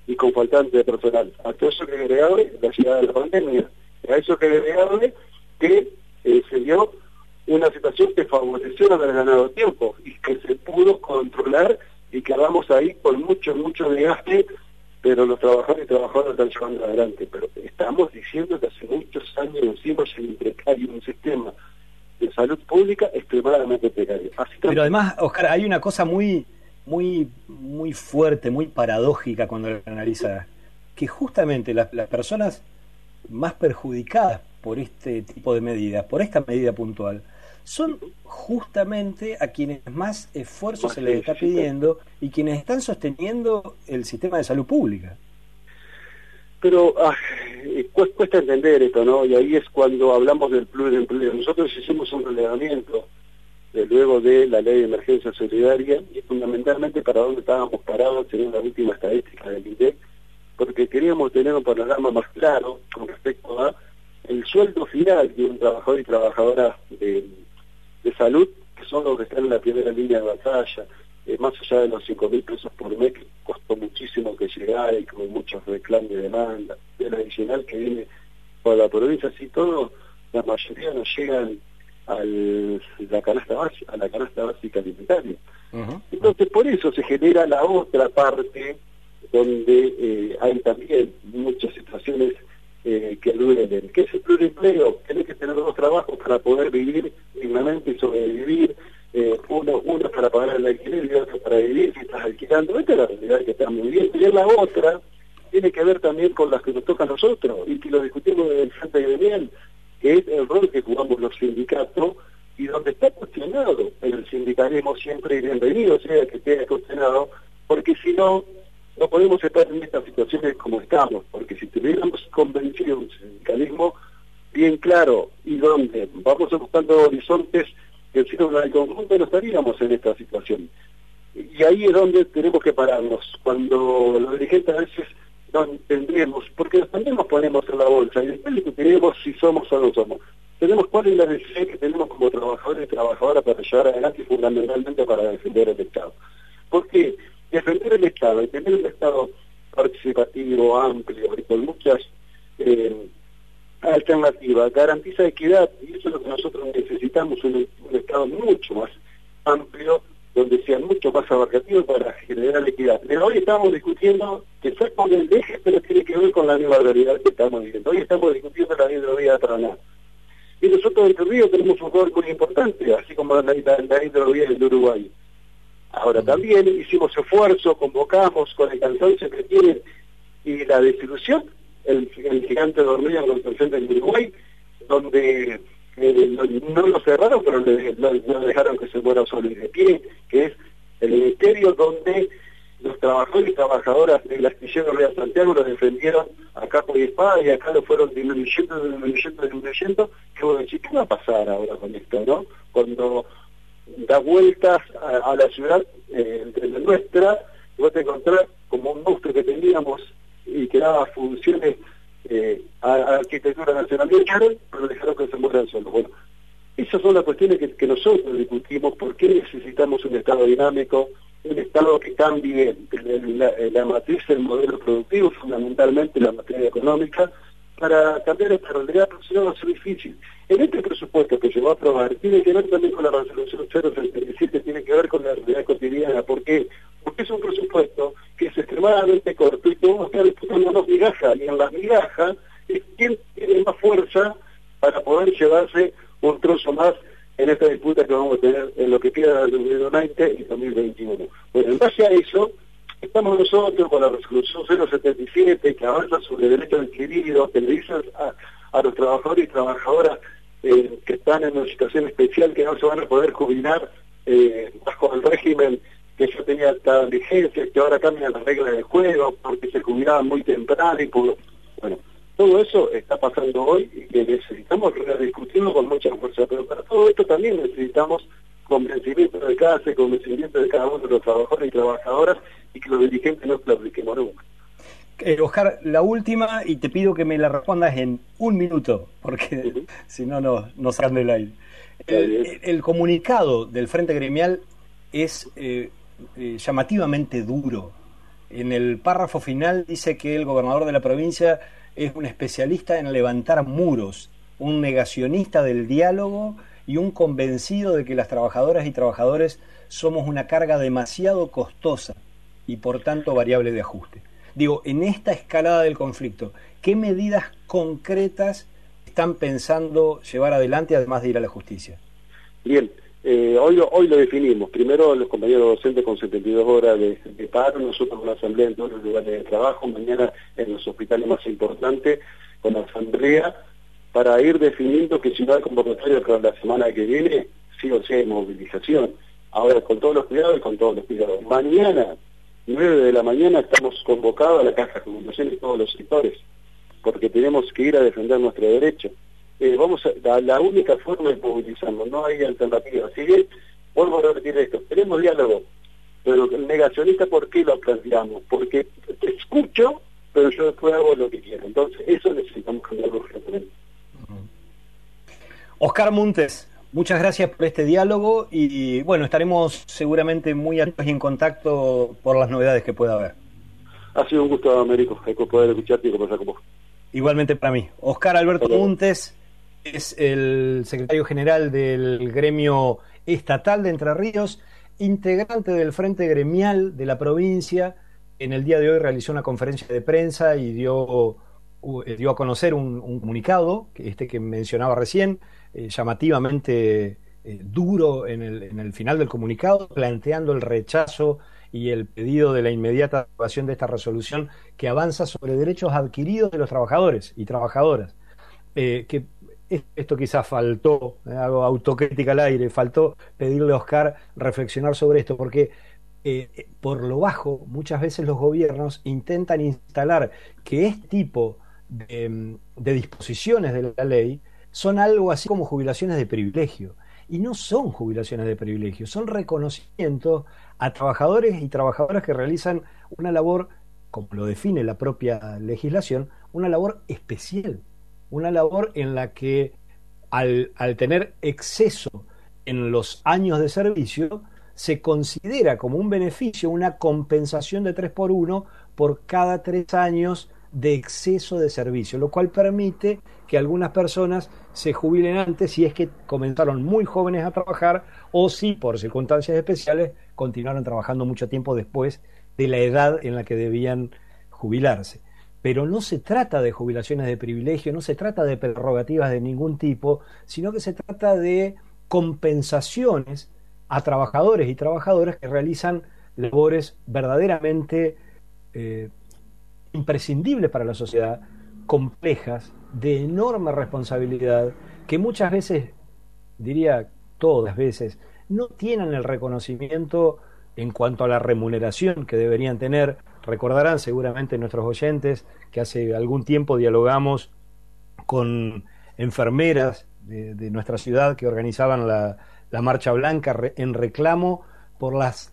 y con faltante de personal. A todo eso que agregarle la llegada de la pandemia, a eso que agregarle que eh, se dio una situación que favoreció haber ganado tiempo y que se pudo controlar y que vamos ahí con mucho, mucho desgaste, pero los trabajadores y trabajadoras están llevando adelante. Pero estamos diciendo que hace muchos años encima se precario un sistema de salud pública extremadamente precario. pero además, Oscar, hay una cosa muy muy, muy fuerte, muy paradójica cuando lo analiza, que justamente las, personas más perjudicadas por este tipo de medidas, por esta medida puntual, son justamente a quienes más esfuerzo se les está pidiendo y quienes están sosteniendo el sistema de salud pública. Pero ah, cuesta entender esto, ¿no? Y ahí es cuando hablamos del pluriempleo. Nosotros hicimos un relevamiento de luego de la ley de emergencia solidaria y fundamentalmente para dónde estábamos parados en la última estadística del INDEC, porque queríamos tener un panorama más claro con respecto a el sueldo final de un trabajador y trabajadora de, salud, que son los que están en la primera línea de batalla, eh, más allá de los 5 mil pesos por mes, que costó muchísimo que llegara y con muchos reclamos y demanda, del adicional que viene por la provincia, así todo, la mayoría nos llegan al, la canasta básica, a la canasta básica alimentaria. Entonces por eso se genera la otra parte donde eh, hay también muchas situaciones eh, que duelen, que es el pluriempleo, tienes que tener dos trabajos para poder vivir dignamente y sobrevivir, eh, uno, uno para pagar el alquiler y otro para vivir si estás alquilando, esta es la realidad que estamos viviendo, y la otra tiene que ver también con las que nos toca a nosotros, y que lo discutimos en el Frente Gremial, que es el rol que jugamos los sindicatos y donde está cuestionado el sindicalismo siempre bienvenido sea que esté cuestionado, porque si no, no podemos estar en estas situaciones como estamos, porque si tuviéramos convencido un sindicalismo bien claro y donde vamos buscando horizontes que sirvan al conjunto, no estaríamos en esta situación. Y ahí es donde tenemos que pararnos. Cuando los dirigentes a veces donde tendremos, porque también nos ponemos en la bolsa y después tenemos si somos o no somos. Tenemos cuál es la necesidad que tenemos como trabajadores y trabajadoras para llevar adelante y fundamentalmente para defender el Estado. Porque defender el Estado y tener un Estado participativo, amplio y con muchas eh, alternativas garantiza equidad y eso es lo que nosotros necesitamos, un Estado mucho más amplio donde sea mucho más abarcativo para generar equidad. Pero hoy estamos discutiendo que fue con el eje, pero tiene que ver con la nueva realidad que estamos viviendo. Hoy estamos discutiendo la hidrovía de Paraná. Y nosotros en Río tenemos un rol muy importante, así como la, la, hidrovía del Uruguay. Ahora también hicimos esfuerzo, convocamos con el cansancio que tiene y la desilusión, el, gigante dormido con el presidente del Uruguay, donde no lo cerraron, pero no, dejaron que se muera solo y de pie, que es el ministerio donde los trabajadores y trabajadoras del astillero Real Santiago lo defendieron a capo y espada y acá lo fueron disminuyendo, disminuyendo, disminuyendo, que bueno, ¿qué va a pasar ahora con esto, no? Cuando da vueltas a, la ciudad eh, entre la nuestra, vos te encontrás como un monstruo que teníamos y que daba funciones eh, a, a, arquitectura nacional. Pero dejaron que se mueran solos. Bueno, esas son las cuestiones que, nosotros discutimos, por qué necesitamos un Estado dinámico, un Estado que cambie la, la matriz del modelo productivo, fundamentalmente la materia económica, para cambiar esta realidad, porque si no va difícil. En este presupuesto que se a aprobar, tiene que ver también con la resolución 037, tiene que ver con la realidad cotidiana. ¿Por qué? Porque es un presupuesto que es extremadamente corto y que estar disputando migajas, y en las migajas es quien tiene más fuerza para poder llevarse un trozo más en esta disputa que vamos a tener en lo que queda del 2020 y 2021. Bueno, en base a eso, Estamos nosotros con la resolución 077 que avanza sobre derechos adquiridos, que le dice a, los trabajadores y trabajadoras eh, que están en una situación especial que no se van a poder jubilar eh, bajo el régimen que yo tenía hasta vigencia, que ahora cambian las reglas del juego porque se jubilaban muy temprano y por, bueno, todo eso está pasando hoy y que necesitamos discutirlo con mucha fuerza, pero para todo esto también necesitamos convencimiento de cada convencimiento de cada uno de los trabajadores y trabajadoras y que los dirigentes no claudiquemos nunca. Eh, Oscar, la última, y te pido que me la respondas en un minuto, porque si no, nos sacan del aire. El, comunicado del Frente Gremial es eh, eh, llamativamente duro. En el párrafo final dice que el gobernador de la provincia es un especialista en levantar muros, un negacionista del diálogo y un convencido de que las trabajadoras y trabajadores somos una carga demasiado costosa y por tanto variable de ajuste. Digo, en esta escalada del conflicto, ¿qué medidas concretas están pensando llevar adelante además de ir a la justicia? Bien, eh, hoy, lo, definimos. Primero los compañeros docentes con 72 horas de, paro, nosotros con asamblea en todos los lugares de trabajo, mañana en los hospitales más importantes con la asamblea, para ir definiendo que si no hay convocatoria para la semana que viene, sí o sí hay movilización. Ahora, con todos los cuidados y con todos los cuidados. Mañana 9 de la mañana estamos convocados a la Caja de Comunicaciones todos los sectores, porque tenemos que ir a defender nuestro derecho. Eh, vamos a, la, única forma de movilizarnos, no hay alternativa. Si bien, vuelvo a repetir esto, tenemos diálogo, pero el negacionista, ¿por qué lo planteamos? Porque te escucho, pero yo después hago lo que quiero. Entonces, eso necesitamos cambiar urgentemente. Oscar Montes, Muchas gracias por este diálogo y, bueno, estaremos seguramente muy atentos y en contacto por las novedades que pueda haber. Ha sido un gusto, Américo, poder escucharte y conversar con vos. Igualmente para mí. Oscar Alberto Montes es el secretario general del gremio estatal de Entre Ríos, integrante del Frente Gremial de la provincia. En el día de hoy realizó una conferencia de prensa y dio, dio a conocer un, un comunicado, este que mencionaba recién, eh, llamativamente eh, duro en el, en el, final del comunicado, planteando el rechazo y el pedido de la inmediata aprobación de esta resolución que avanza sobre derechos adquiridos de los trabajadores y trabajadoras. Eh, que esto quizás faltó, hago autocrítica al aire, faltó pedirle a Oscar reflexionar sobre esto, porque por lo bajo muchas veces los gobiernos intentan instalar que este tipo de, de disposiciones de la ley son algo así como jubilaciones de privilegio. Y no son jubilaciones de privilegio, son reconocimientos a trabajadores y trabajadoras que realizan una labor como lo define la propia legislación, una labor especial, una labor en la que al, al tener exceso en los años de servicio, se considera como un beneficio una compensación de 3 por 1 por cada tres años de exceso de servicio, lo cual permite que algunas personas se jubilen antes si es que comenzaron muy jóvenes a trabajar o si por circunstancias especiales continuaron trabajando mucho tiempo después de la edad en la que debían jubilarse. Pero no se trata de jubilaciones de privilegio, no se trata de prerrogativas de ningún tipo, sino que se trata de compensaciones a trabajadores y trabajadoras que realizan labores verdaderamente eh, imprescindibles para la sociedad, complejas, de enorme responsabilidad, que muchas veces, diría todas veces, no tienen el reconocimiento en cuanto a la remuneración que deberían tener. Recordarán seguramente nuestros oyentes que hace algún tiempo dialogamos con enfermeras de, nuestra ciudad que organizaban la, Marcha Blanca en reclamo por las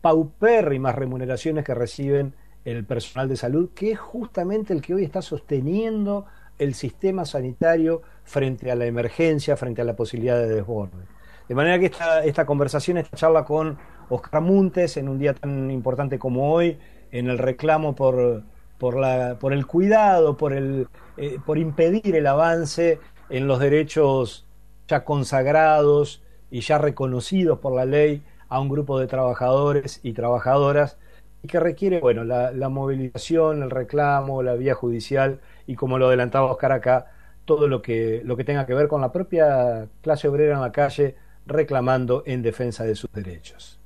paupérrimas remuneraciones que reciben el personal de salud, que es justamente el que hoy está sosteniendo el sistema sanitario frente a la emergencia, frente a la posibilidad de desborde. De manera que esta, esta conversación, esta charla con Oscar Muntes en un día tan importante como hoy, en el reclamo por, por, la, por el cuidado, por, el, eh, por impedir el avance en los derechos ya consagrados y ya reconocidos por la ley a un grupo de trabajadores y trabajadoras y que requiere, bueno, la, movilización, el reclamo, la vía judicial y como lo adelantaba Oscar acá, todo lo que, lo que tenga que ver con la propia clase obrera en la calle reclamando en defensa de sus derechos.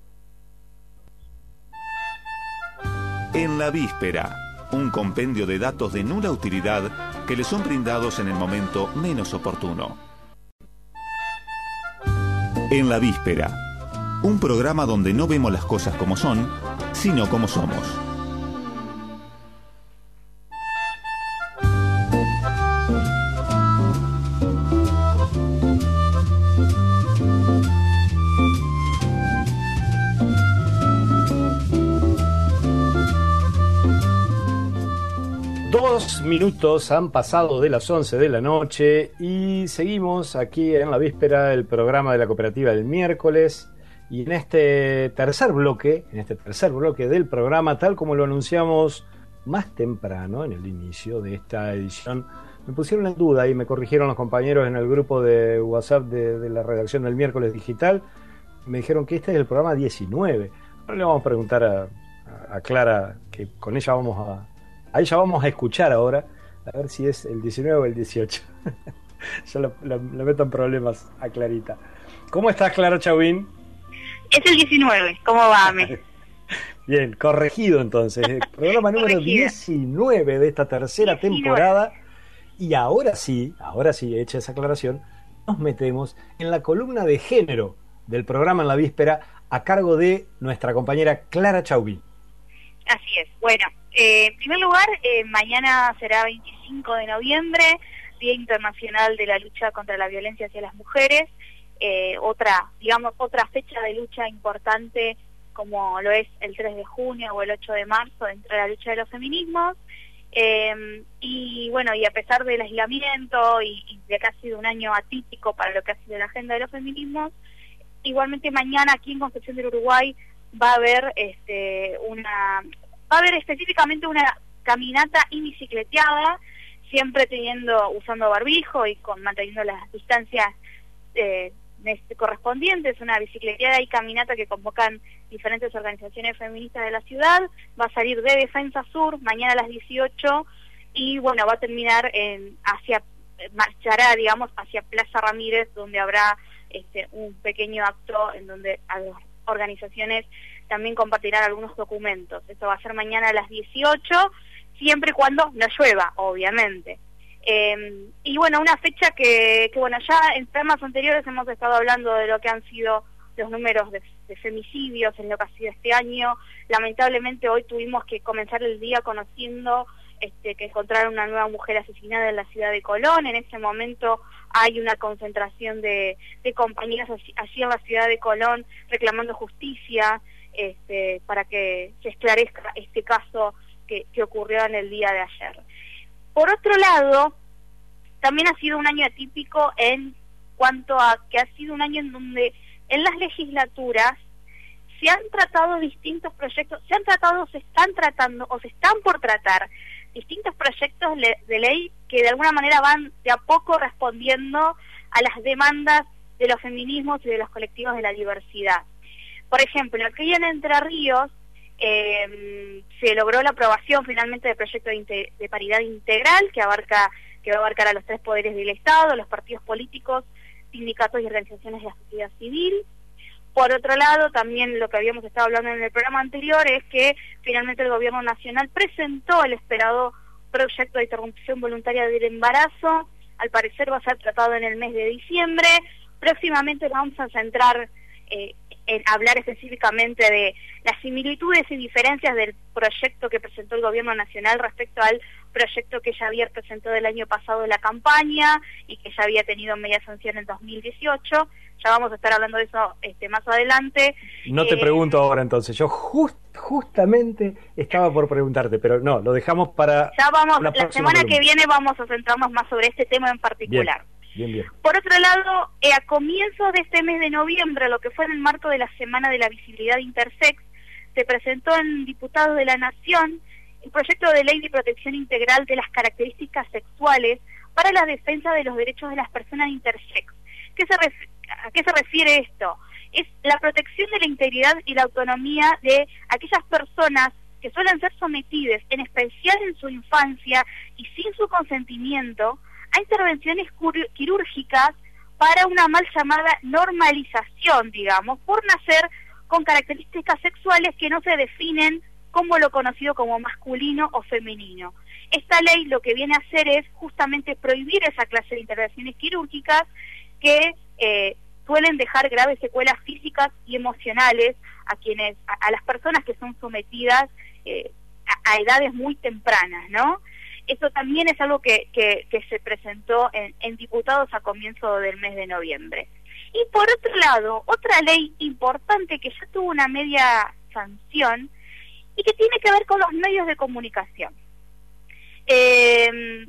En la víspera, un compendio de datos de nula utilidad que le son brindados en el momento menos oportuno. En la víspera, un programa donde no vemos las cosas como son, sino como somos. Minutos han pasado de las 11 de la noche y seguimos aquí en la víspera del programa de la cooperativa del miércoles. Y en este tercer bloque, en este tercer bloque del programa, tal como lo anunciamos más temprano, en el inicio de esta edición, me pusieron en duda y me corrigieron los compañeros en el grupo de WhatsApp de, la redacción del miércoles digital. Me dijeron que este es el programa 19. Ahora le vamos a preguntar a, Clara, que con ella vamos a. A ella vamos a escuchar ahora, a ver si es el 19 o el 18. Yo le meto en problemas a Clarita. ¿Cómo estás, Clara Chauvín? Es el 19, ¿cómo va, Bien, corregido entonces. Programa número 19 de esta tercera temporada. Y ahora sí, ahora sí, hecha esa aclaración, nos metemos en la columna de género del programa en la víspera a cargo de nuestra compañera Clara Chauví. Así es. Bueno, eh, en primer lugar, eh, mañana será 25 de noviembre, Día Internacional de la Lucha contra la Violencia hacia las Mujeres. Eh, otra, digamos, otra fecha de lucha importante como lo es el 3 de junio o el 8 de marzo dentro de la lucha de los feminismos. Eh, y bueno, y a pesar del aislamiento y, de que ha sido un año atípico para lo que ha sido la agenda de los feminismos, igualmente mañana aquí en Concepción del Uruguay va a haber este una va a haber específicamente una caminata y bicicleteada siempre teniendo usando barbijo y con manteniendo las distancias eh, este, correspondiente, es una bicicleteada y caminata que convocan diferentes organizaciones feministas de la ciudad, va a salir de Defensa Sur mañana a las 18 y bueno, va a terminar en hacia marchará, digamos, hacia Plaza Ramírez donde habrá este, un pequeño acto en donde a las organizaciones también compartirán algunos documentos. Esto va a ser mañana a las 18, siempre y cuando no llueva, obviamente. Eh, y bueno, una fecha que, que, bueno, ya en temas anteriores hemos estado hablando de lo que han sido los números de, femicidios en lo que ha sido este año. Lamentablemente hoy tuvimos que comenzar el día conociendo este, que encontraron una nueva mujer asesinada en la ciudad de Colón. En este momento hay una concentración de, de compañeras allí en la ciudad de Colón reclamando justicia. Este, para que se esclarezca este caso que, que ocurrió en el día de ayer. Por otro lado, también ha sido un año atípico en cuanto a que ha sido un año en donde en las legislaturas se han tratado distintos proyectos, se han tratado, se están tratando o se están por tratar distintos proyectos de ley que de alguna manera van de a poco respondiendo a las demandas de los feminismos y de los colectivos de la diversidad. Por ejemplo, aquí en Entre Ríos eh, se logró la aprobación finalmente del proyecto de, de, paridad integral que abarca que va a abarcar a los tres poderes del Estado, los partidos políticos, sindicatos y organizaciones de la sociedad civil. Por otro lado, también lo que habíamos estado hablando en el programa anterior es que finalmente el Gobierno Nacional presentó el esperado proyecto de interrupción voluntaria del embarazo. Al parecer va a ser tratado en el mes de diciembre. Próximamente vamos a centrar eh, en hablar específicamente de las similitudes y diferencias del proyecto que presentó el Gobierno Nacional respecto al proyecto que ya había presentado el año pasado de la campaña y que ya había tenido media sanción en 2018. Ya vamos a estar hablando de eso este, más adelante. No te eh, pregunto ahora entonces, yo justamente estaba por preguntarte, pero no, lo dejamos para... Ya vamos, la, semana que viene vamos a centrarnos más sobre este tema en particular. Por otro lado, eh, a comienzos de este mes de noviembre, lo que fue en el marco de la Semana de la Visibilidad Intersex, se presentó en Diputados de la Nación el proyecto de ley de protección integral de las características sexuales para la defensa de los derechos de las personas intersex. ¿Qué se ¿A qué se refiere esto? Es la protección de la integridad y la autonomía de aquellas personas que suelen ser sometidas, en especial en su infancia y sin su consentimiento, a intervenciones quirúrgicas para una mal llamada normalización, digamos, por nacer con características sexuales que no se definen como lo conocido como masculino o femenino. Esta ley lo que viene a hacer es justamente prohibir esa clase de intervenciones quirúrgicas que eh, suelen dejar graves secuelas físicas y emocionales a quienes, a, las personas que son sometidas eh, a, edades muy tempranas, ¿no? Eso también es algo que, que, se presentó en, en diputados a comienzo del mes de noviembre. Y por otro lado, otra ley importante que ya tuvo una media sanción y que tiene que ver con los medios de comunicación. Eh,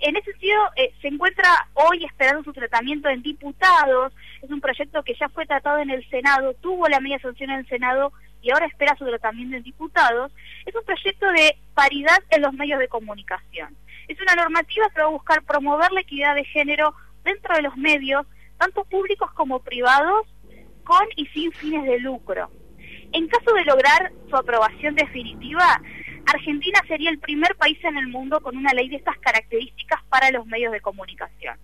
en ese sentido, eh, se encuentra hoy esperando su tratamiento en diputados. Es un proyecto que ya fue tratado en el Senado, tuvo la media sanción en el Senado y ahora espera su tratamiento en diputados. Es un proyecto de paridad en los medios de comunicación. Es una normativa que va a buscar promover la equidad de género dentro de los medios, tanto públicos como privados, con y sin fines de lucro. En caso de lograr su aprobación definitiva, Argentina sería el primer país en el mundo con una ley de estas características para los medios de comunicación.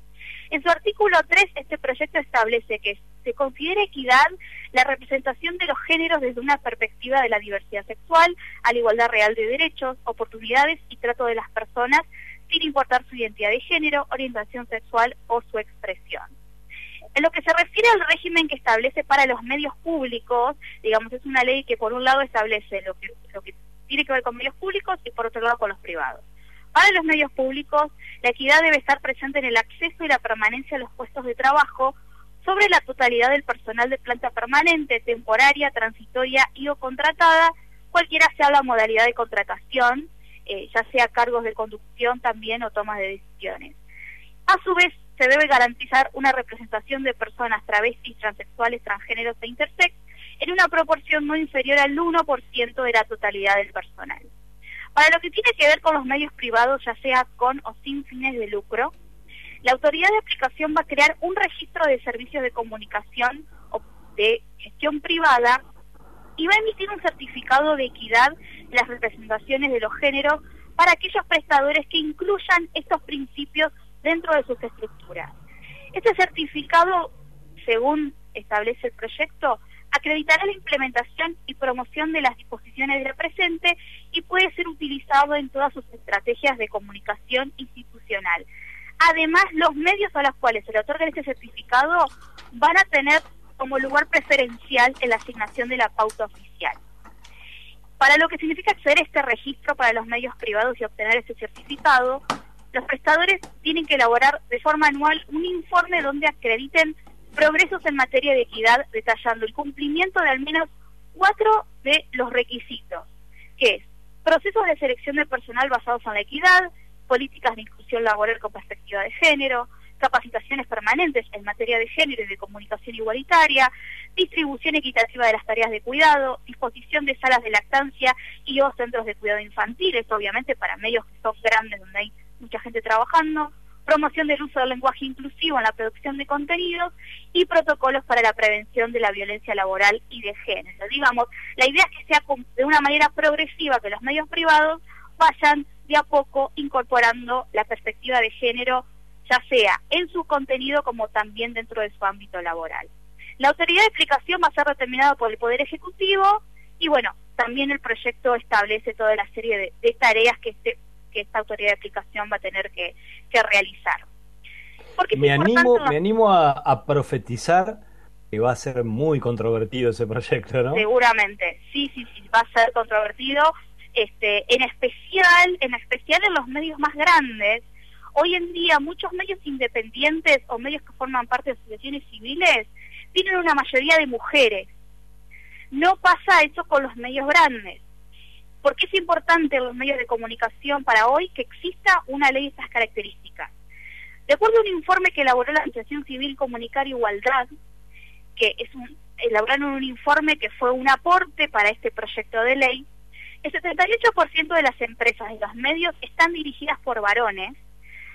En su artículo 3, este proyecto establece que se considera equidad la representación de los géneros desde una perspectiva de la diversidad sexual, a la igualdad real de derechos, oportunidades y trato de las personas, sin importar su identidad de género, orientación sexual o su expresión. En lo que se refiere al régimen que establece para los medios públicos, digamos, es una ley que por un lado establece lo que, lo que tiene que ver con medios públicos y por otro lado con los privados. Para los medios públicos, la equidad debe estar presente en el acceso y la permanencia a los puestos de trabajo sobre la totalidad del personal de planta permanente, temporaria, transitoria y o contratada, cualquiera sea la modalidad de contratación, eh, ya sea cargos de conducción también o tomas de decisiones. A su vez, se debe garantizar una representación de personas travestis, transexuales, transgéneros e intersex en una proporción no inferior al 1% de la totalidad del personal. Para lo que tiene que ver con los medios privados, ya sea con o sin fines de lucro, la autoridad de aplicación va a crear un registro de servicios de comunicación o de gestión privada y va a emitir un certificado de equidad de las representaciones de los géneros para aquellos prestadores que incluyan estos principios dentro de sus estructuras. Este certificado, según establece el proyecto, acreditará la implementación y promoción de las disposiciones de presente y puede ser utilizado en todas sus estrategias de comunicación institucional. Además, los medios a los cuales se le otorga este certificado van a tener como lugar preferencial en la asignación de la pauta oficial. Para lo que significa acceder a este registro para los medios privados y obtener este certificado, los prestadores tienen que elaborar de forma anual un informe donde acrediten progresos en materia de equidad, detallando el cumplimiento de al menos cuatro de los requisitos, que es procesos de selección de personal basados en la equidad, políticas de inclusión laboral con perspectiva de género, capacitaciones permanentes en materia de género y de comunicación igualitaria, distribución equitativa de las tareas de cuidado, disposición de salas de lactancia y o centros de cuidado infantil, esto obviamente para medios que son grandes donde hay mucha gente trabajando, promoción del uso del lenguaje inclusivo en la producción de contenidos y protocolos para la prevención de la violencia laboral y de género. Digamos, la idea es que sea de una manera progresiva que los medios privados vayan de a poco incorporando la perspectiva de género, ya sea en su contenido como también dentro de su ámbito laboral. La autoridad de explicación va a ser determinada por el Poder Ejecutivo y bueno, también el proyecto establece toda la serie de, tareas que, este, que esta autoridad de explicación va a tener que, realizar. me, animo, me animo a, profetizar que va a ser muy controvertido ese proyecto, ¿no? Seguramente, sí, sí, sí, va a ser controvertido, este, en especial, en especial en los medios más grandes. Hoy en día muchos medios independientes o medios que forman parte de asociaciones civiles tienen una mayoría de mujeres. No pasa eso con los medios grandes. ¿Por qué es importante los medios de comunicación para hoy que exista una ley de estas características? De acuerdo a un informe que elaboró la Asociación Civil Comunicar Igualdad, que es un, elaboraron un informe que fue un aporte para este proyecto de ley, el 78% de las empresas y los medios están dirigidas por varones,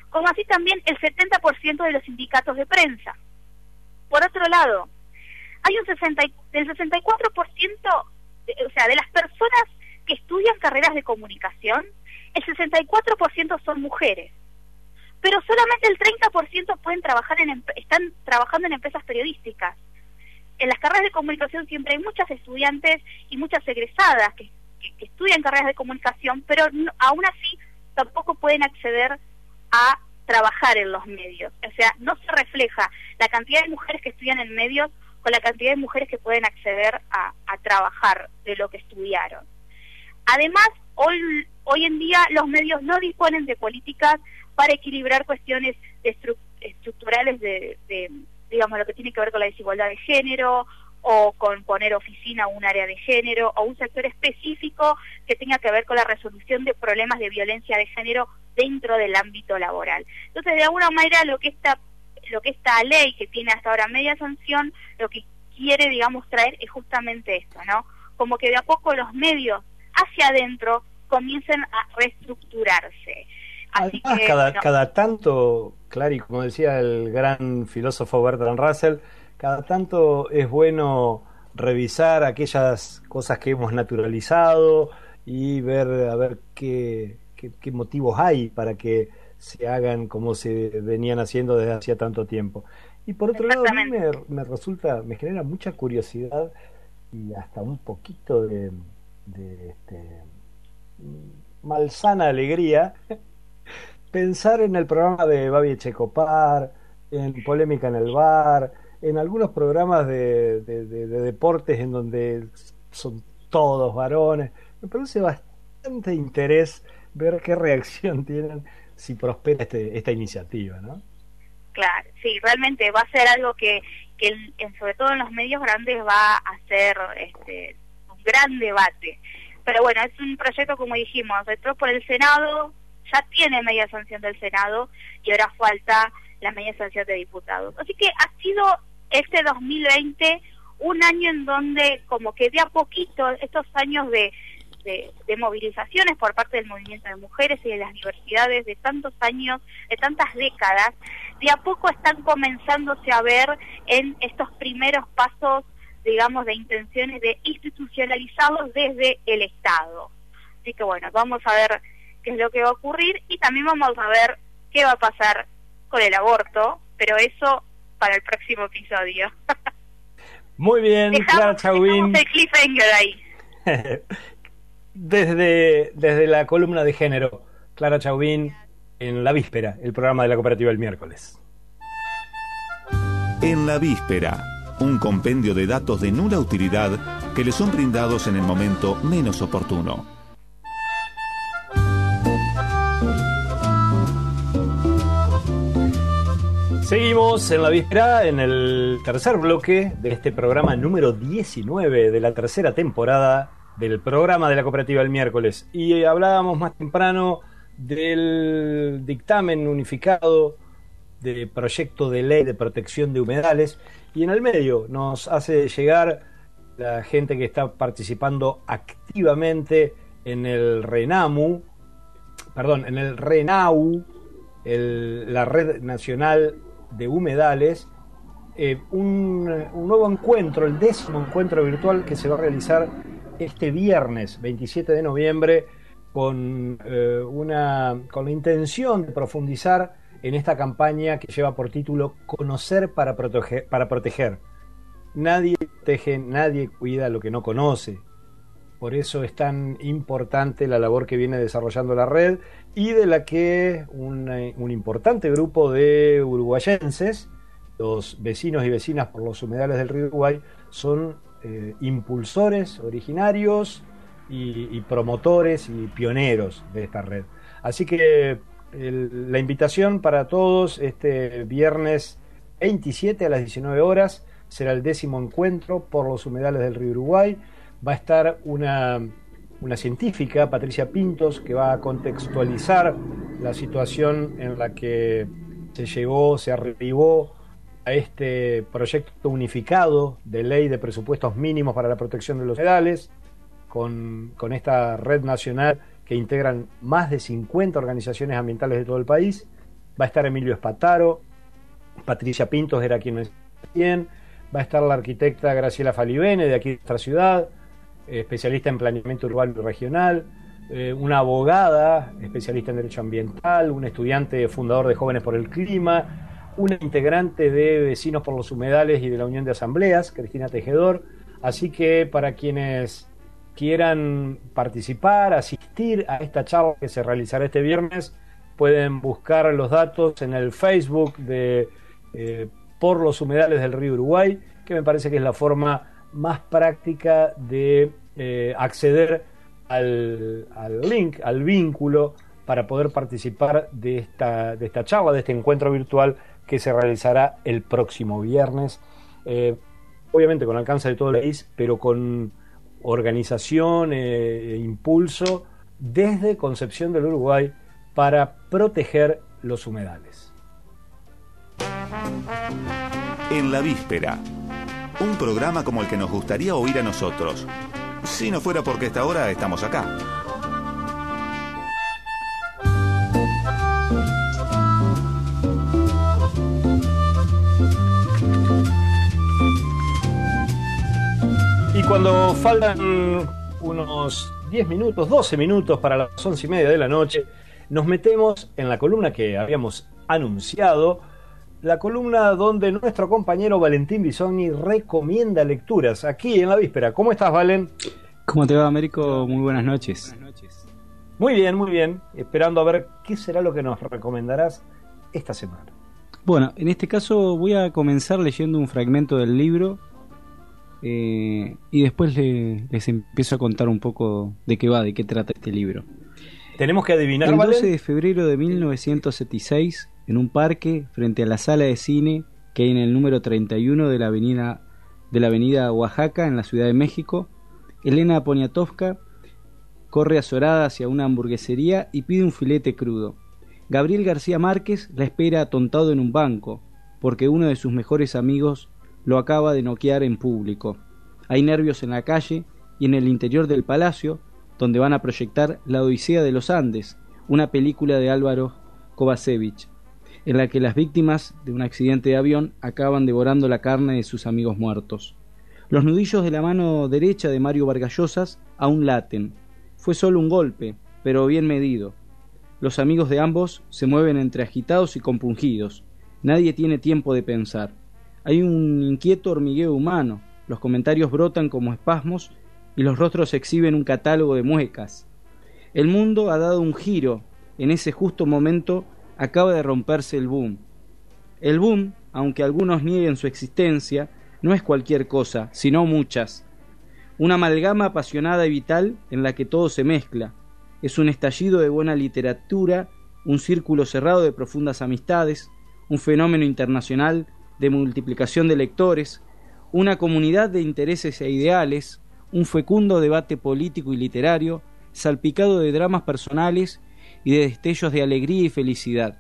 como así también el 70% de los sindicatos de prensa. Por otro lado, hay un 60, del 64%, o sea, de las personas que estudian carreras de comunicación, el 64% son mujeres. Pero solamente el 30% pueden trabajar en están trabajando en empresas periodísticas. En las carreras de comunicación siempre hay muchas estudiantes y muchas egresadas que, estudian carreras de comunicación, pero aún así tampoco pueden acceder a trabajar en los medios. O sea, no se refleja la cantidad de mujeres que estudian en medios con la cantidad de mujeres que pueden acceder a, trabajar de lo que estudiaron. Además, hoy, hoy en día los medios no disponen de políticas para equilibrar cuestiones estructurales de, de, digamos, lo que tiene que ver con la desigualdad de género o con poner oficina a un área de género o un sector específico que tenga que ver con la resolución de problemas de violencia de género dentro del ámbito laboral. Entonces, de alguna manera, lo que esta, lo que esta ley, que tiene hasta ahora media sanción, lo que quiere, digamos, traer es justamente esto, ¿no? Como que de a poco los medios hacia adentro comiencen a reestructurarse. Así que, cada, cada tanto, Clary, como decía el gran filósofo Bertrand Russell, cada tanto es bueno revisar aquellas cosas que hemos naturalizado y ver a ver qué, qué, motivos hay para que se hagan como se venían haciendo desde hacía tanto tiempo. Y por otro lado, a mí me, resulta, me genera mucha curiosidad y hasta un poquito de, de este, malsana alegría pensar en el programa de Babi Checopar, en Polémica en el Bar, en algunos programas de, deportes en donde son todos varones. Me produce bastante interés ver qué reacción tienen si prospera este, esta iniciativa, ¿no? Claro, sí, realmente va a ser algo que, que sobre todo en los medios grandes va a ser este, un gran debate. Pero bueno, es un proyecto, como dijimos, entró por el Senado, ya tiene media sanción del Senado y ahora falta la media sanción de diputados. Así que ha sido este 2020 un año en donde como que de a poquito estos años de, de, movilizaciones por parte del movimiento de mujeres y de las universidades de tantos años, de tantas décadas, de a poco están comenzándose a ver en estos primeros pasos, digamos, de intenciones de institucionalizarlos desde el Estado. Así que bueno, vamos a ver qué es lo que va a ocurrir y también vamos a ver qué va a pasar con el aborto, pero eso para el próximo episodio. Muy bien, Clara Chauvin. el cliffhanger ahí. desde, desde la columna de género, Clara Chauvin en La Víspera, el programa de la cooperativa del miércoles. En La Víspera, un compendio de datos de nula utilidad que le son brindados en el momento menos oportuno. Seguimos en la víspera, en el tercer bloque de este programa número 19 de la tercera temporada del programa de la cooperativa el miércoles. Y hablábamos más temprano del dictamen unificado de proyecto de ley de protección de humedales y en el medio nos hace llegar la gente que está participando activamente en el RENAMU, perdón, en el RENAU, la Red Nacional de humedales, eh, un, nuevo encuentro, el décimo encuentro virtual que se va a realizar este viernes 27 de noviembre con, eh, una, con la intención de profundizar en esta campaña que lleva por título Conocer para. Para proteger. Nadie protege, nadie cuida lo que no conoce. Por eso es tan importante la labor que viene desarrollando la red y de la que un, eh, importante grupo de uruguayenses, los vecinos y vecinas por los humedales del río Uruguay, son eh, impulsores originarios y, promotores y pioneros de esta red. Así que la invitación para todos este viernes 27 a las 19 horas será el décimo encuentro por los humedales del río Uruguay va a estar una, científica, Patricia Pintos, que va a contextualizar la situación en la que se llegó, se arribó a este proyecto unificado de ley de presupuestos mínimos para la protección de los humedales, con, con esta red nacional que integran más de 50 organizaciones ambientales de todo el país. Va a estar Emilio Espataro, Patricia Pintos era quien quien, va a estar la arquitecta Graciela Falibene de aquí de nuestra ciudad, especialista en planeamiento urbano y regional, eh, una abogada, especialista en derecho ambiental, un estudiante fundador de Jóvenes por el Clima, una integrante de Vecinos por los Humedales y de la Unión de Asambleas, Cristina Tejedor. Así que para quienes quieran participar, asistir a esta charla que se realizará este viernes, pueden buscar los datos en el Facebook de eh, Por los Humedales del Río Uruguay, que me parece que es la forma más práctica de eh, acceder al, link, al vínculo, para poder participar de esta, de esta charla, de este encuentro virtual que se realizará el próximo viernes. Eh, obviamente con alcance de todo el país, pero con organización e impulso desde Concepción del Uruguay para proteger los humedales. En la víspera un programa como el que nos gustaría oír a nosotros. Si no fuera porque esta hora estamos acá. Y cuando faltan unos 10 minutos, 12 minutos para las 11 y media de la noche, nos metemos en la columna que habíamos anunciado la columna donde nuestro compañero Valentín Bisogni recomienda lecturas aquí en la víspera. ¿Cómo estás, Valen? ¿Cómo te va, Américo? Muy buenas noches. Muy bien, muy bien. Esperando a ver qué será lo que nos recomendarás esta semana. Bueno, en este caso voy a comenzar leyendo un fragmento del libro eh, y después les empiezo a contar un poco de qué va, de qué trata este libro. Tenemos que adivinar. El 12 de febrero de 1976 en un parque frente a la sala de cine que hay en el número 31 de la avenida, de la avenida Oaxaca, en la Ciudad de México, Elena Poniatowska corre azorada hacia una hamburguesería y pide un filete crudo. Gabriel García Márquez la espera atontado en un banco, porque uno de sus mejores amigos lo acaba de noquear en público. Hay nervios en la calle y en el interior del palacio, donde van a proyectar La Odisea de los Andes, una película de Álvaro Kovacevic en la que las víctimas de un accidente de avión acaban devorando la carne de sus amigos muertos. Los nudillos de la mano derecha de Mario Vargallosas aún laten. Fue solo un golpe, pero bien medido. Los amigos de ambos se mueven entre agitados y compungidos. Nadie tiene tiempo de pensar. Hay un inquieto hormigueo humano. Los comentarios brotan como espasmos y los rostros exhiben un catálogo de muecas. El mundo ha dado un giro en ese justo momento acaba de romperse el boom. El boom, aunque algunos nieguen su existencia, no es cualquier cosa, sino muchas. Una amalgama apasionada y vital en la que todo se mezcla. Es un estallido de buena literatura, un círculo cerrado de profundas amistades, un fenómeno internacional de multiplicación de lectores, una comunidad de intereses e ideales, un fecundo debate político y literario, salpicado de dramas personales y de destellos de alegría y felicidad.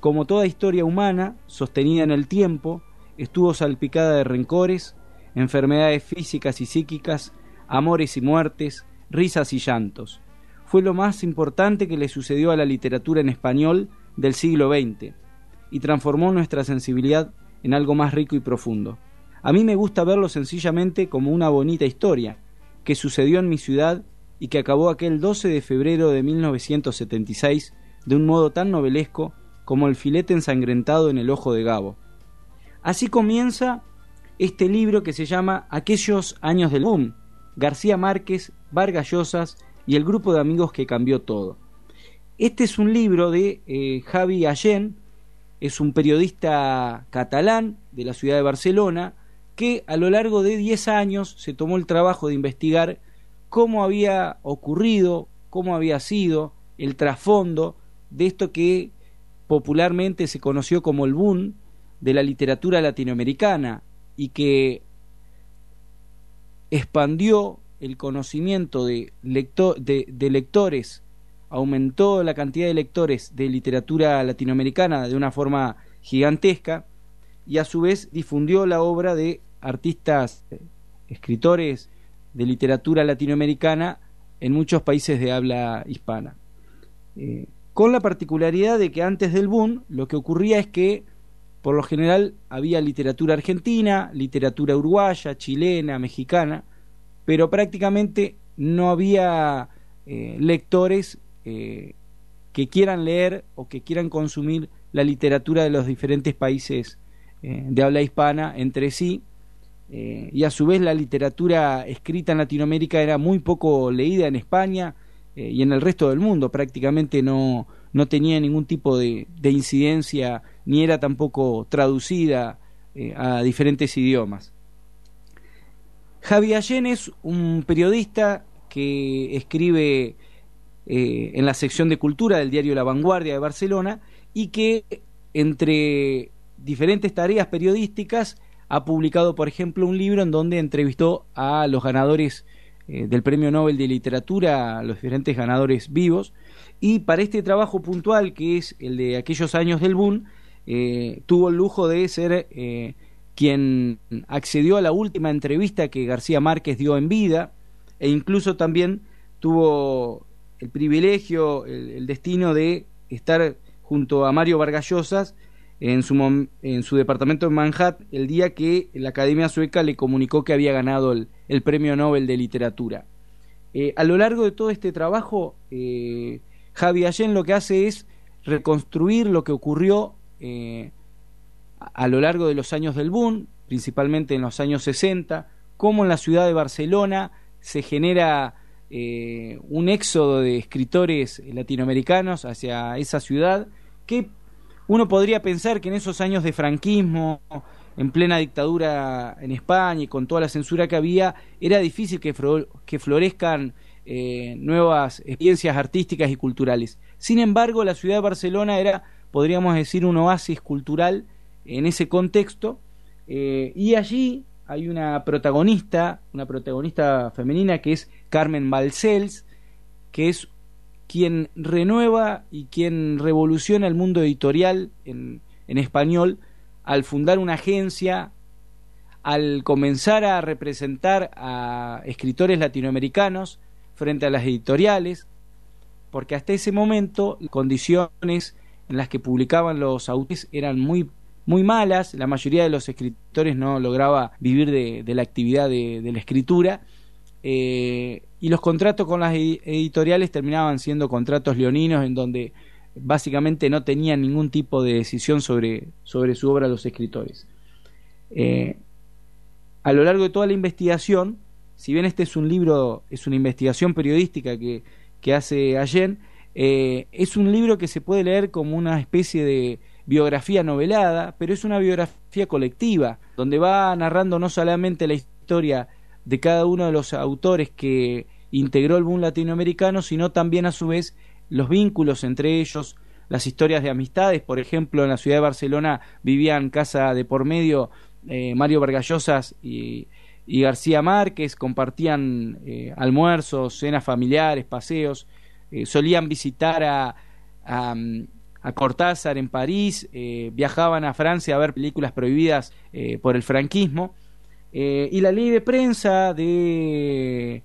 Como toda historia humana, sostenida en el tiempo, estuvo salpicada de rencores, enfermedades físicas y psíquicas, amores y muertes, risas y llantos. Fue lo más importante que le sucedió a la literatura en español del siglo XX y transformó nuestra sensibilidad en algo más rico y profundo. A mí me gusta verlo sencillamente como una bonita historia que sucedió en mi ciudad y que acabó aquel 12 de febrero de 1976 de un modo tan novelesco como el filete ensangrentado en el ojo de Gabo. Así comienza este libro que se llama Aquellos años del boom, García Márquez, Vargas Llosas y el grupo de amigos que cambió todo. Este es un libro de eh, Javi Allen, es un periodista catalán de la ciudad de Barcelona, que a lo largo de 10 años se tomó el trabajo de investigar cómo había ocurrido, cómo había sido el trasfondo de esto que popularmente se conoció como el boom de la literatura latinoamericana y que expandió el conocimiento de, de, lectores, aumentó la cantidad de lectores de literatura latinoamericana de una forma gigantesca y a su vez difundió la obra de artistas, escritores de literatura latinoamericana en muchos países de habla hispana. Eh, con la particularidad de que antes del boom lo que ocurría es que por lo general había literatura argentina, literatura uruguaya, chilena, mexicana, pero prácticamente no había eh, lectores eh, que quieran leer o que quieran consumir la literatura de los diferentes países de habla hispana entre sí eh, y a su vez la literatura escrita en Latinoamérica era muy poco leída en España eh, y en el resto del mundo prácticamente no, no tenía ningún tipo de, incidencia ni era tampoco traducida eh, a diferentes idiomas. Javi Allen es un periodista que escribe en la sección de cultura del diario La Vanguardia de Barcelona y que entre diferentes tareas periodísticas ha publicado, por ejemplo, un libro en donde entrevistó a los ganadores eh, del Premio Nobel de Literatura, a los diferentes ganadores vivos, y para este trabajo puntual, que es el de aquellos años del boom, eh, tuvo el lujo de ser eh, quien accedió a la última entrevista que García Márquez dio en vida, e incluso también tuvo el privilegio, el, destino de estar junto a Mario Vargas Llosas en su, en su departamento en Manhattan el día que la Academia Sueca le comunicó que había ganado el, Premio Nobel de Literatura. Eh, a lo largo de todo este trabajo, eh, Javi Allen lo que hace es reconstruir lo que ocurrió eh, a lo largo de los años del boom, principalmente en los años 60, cómo en la ciudad de Barcelona se genera un éxodo de escritores latinoamericanos hacia esa ciudad que uno podría pensar que en esos años de franquismo, en plena dictadura en España y con toda la censura que había, era difícil que, florezcan eh, nuevas experiencias artísticas y culturales. Sin embargo, la ciudad de Barcelona era, podríamos decir, un oasis cultural en ese contexto, eh, y allí hay una protagonista, una protagonista femenina que es Carmen Balcells, que es quien renueva y quien revoluciona el mundo editorial en, español al fundar una agencia, al comenzar a representar a escritores latinoamericanos frente a las editoriales, porque hasta ese momento las condiciones en las que publicaban los autores eran muy, muy malas, la mayoría de los escritores no lograba vivir de, la actividad de, de la escritura, eh, y los contratos con las editoriales terminaban siendo contratos leoninos en donde básicamente no tenían ningún tipo de decisión sobre, sobre su obra los escritores. Eh, a lo largo de toda la investigación, si bien este es un libro, es una investigación periodística que, que hace Allen, eh, es un libro que se puede leer como una especie de biografía novelada, pero es una biografía colectiva, donde va narrando no solamente la historia de cada uno de los autores que integró el boom latinoamericano, sino también a su vez los vínculos entre ellos, las historias de amistades. Por ejemplo, en la ciudad de Barcelona vivían casa de por medio eh, Mario Vargallosas y, García Márquez, compartían eh, almuerzos, cenas familiares, paseos, eh, solían visitar a, a, Cortázar en París, viajaban a Francia a ver películas prohibidas por el franquismo. y la ley de prensa de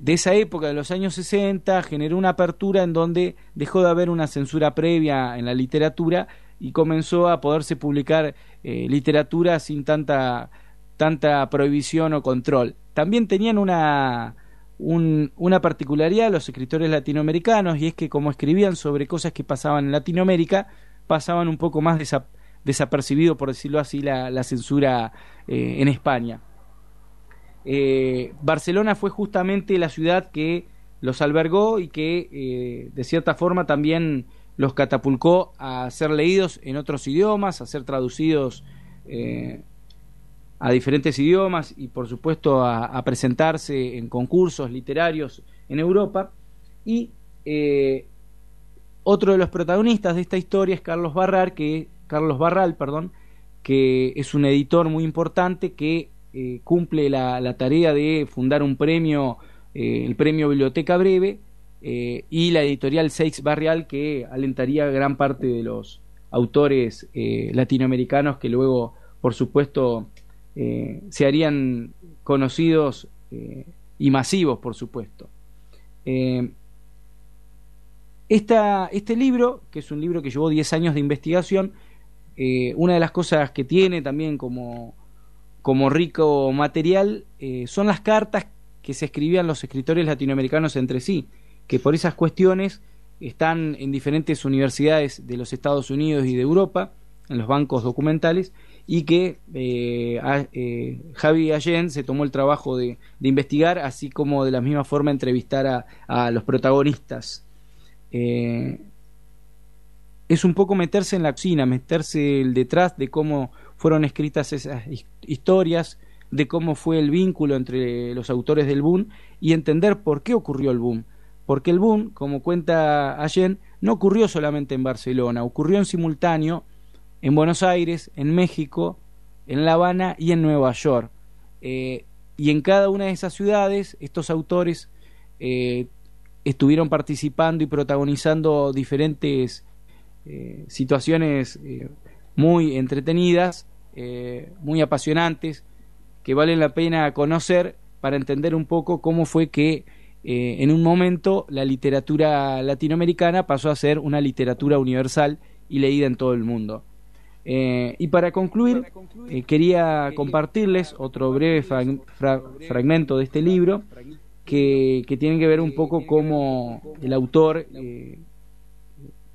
de esa época, de los años 60, generó una apertura en donde dejó de haber una censura previa en la literatura y comenzó a poderse publicar eh, literatura sin tanta, tanta prohibición o control. También tenían una, una particularidad los escritores latinoamericanos y es que como escribían sobre cosas que pasaban en Latinoamérica, pasaban un poco más desapercibido, por decirlo así, la, censura eh, en España. Eh, Barcelona fue justamente la ciudad que los albergó y que eh, de cierta forma también los catapulcó a ser leídos en otros idiomas, a ser traducidos eh, a diferentes idiomas y por supuesto a, presentarse en concursos literarios en Europa. Y otro de los protagonistas de esta historia es Carlos Barral, que, Carlos Barral, perdón, que es un editor muy importante que eh, cumple la, tarea de fundar un premio, eh, el premio Biblioteca Breve, eh, y la editorial Seix Barrial, que alentaría a gran parte de los autores latinoamericanos que luego, por supuesto, se harían conocidos y masivos, por supuesto. este libro, que es un libro que llevó 10 años de investigación, una de las cosas que tiene también como, como rico material eh, son las cartas que se escribían los escritores latinoamericanos entre sí, que por esas cuestiones están en diferentes universidades de los Estados Unidos y de Europa, en los bancos documentales, y que eh, eh, Javi Allen se tomó el trabajo de, investigar, así como de la misma forma entrevistar a, a los protagonistas. es un poco meterse en la cocina, meterse el detrás de cómo fueron escritas esas historias de cómo fue el vínculo entre los autores del boom y entender por qué ocurrió el boom. Porque el boom, como cuenta Allen, no ocurrió solamente en Barcelona, ocurrió en simultáneo en Buenos Aires, en México, en La Habana y en Nueva York. Eh, y en cada una de esas ciudades estos autores eh, estuvieron participando y protagonizando diferentes eh, situaciones muy entretenidas, eh, muy apasionantes, que valen la pena conocer para entender un poco cómo fue que eh, en un momento la literatura latinoamericana pasó a ser una literatura universal y leída en todo el mundo. Eh, y para concluir, quería compartirles otro breve fragmento de este libro que, que, tiene que ver un poco cómo el autor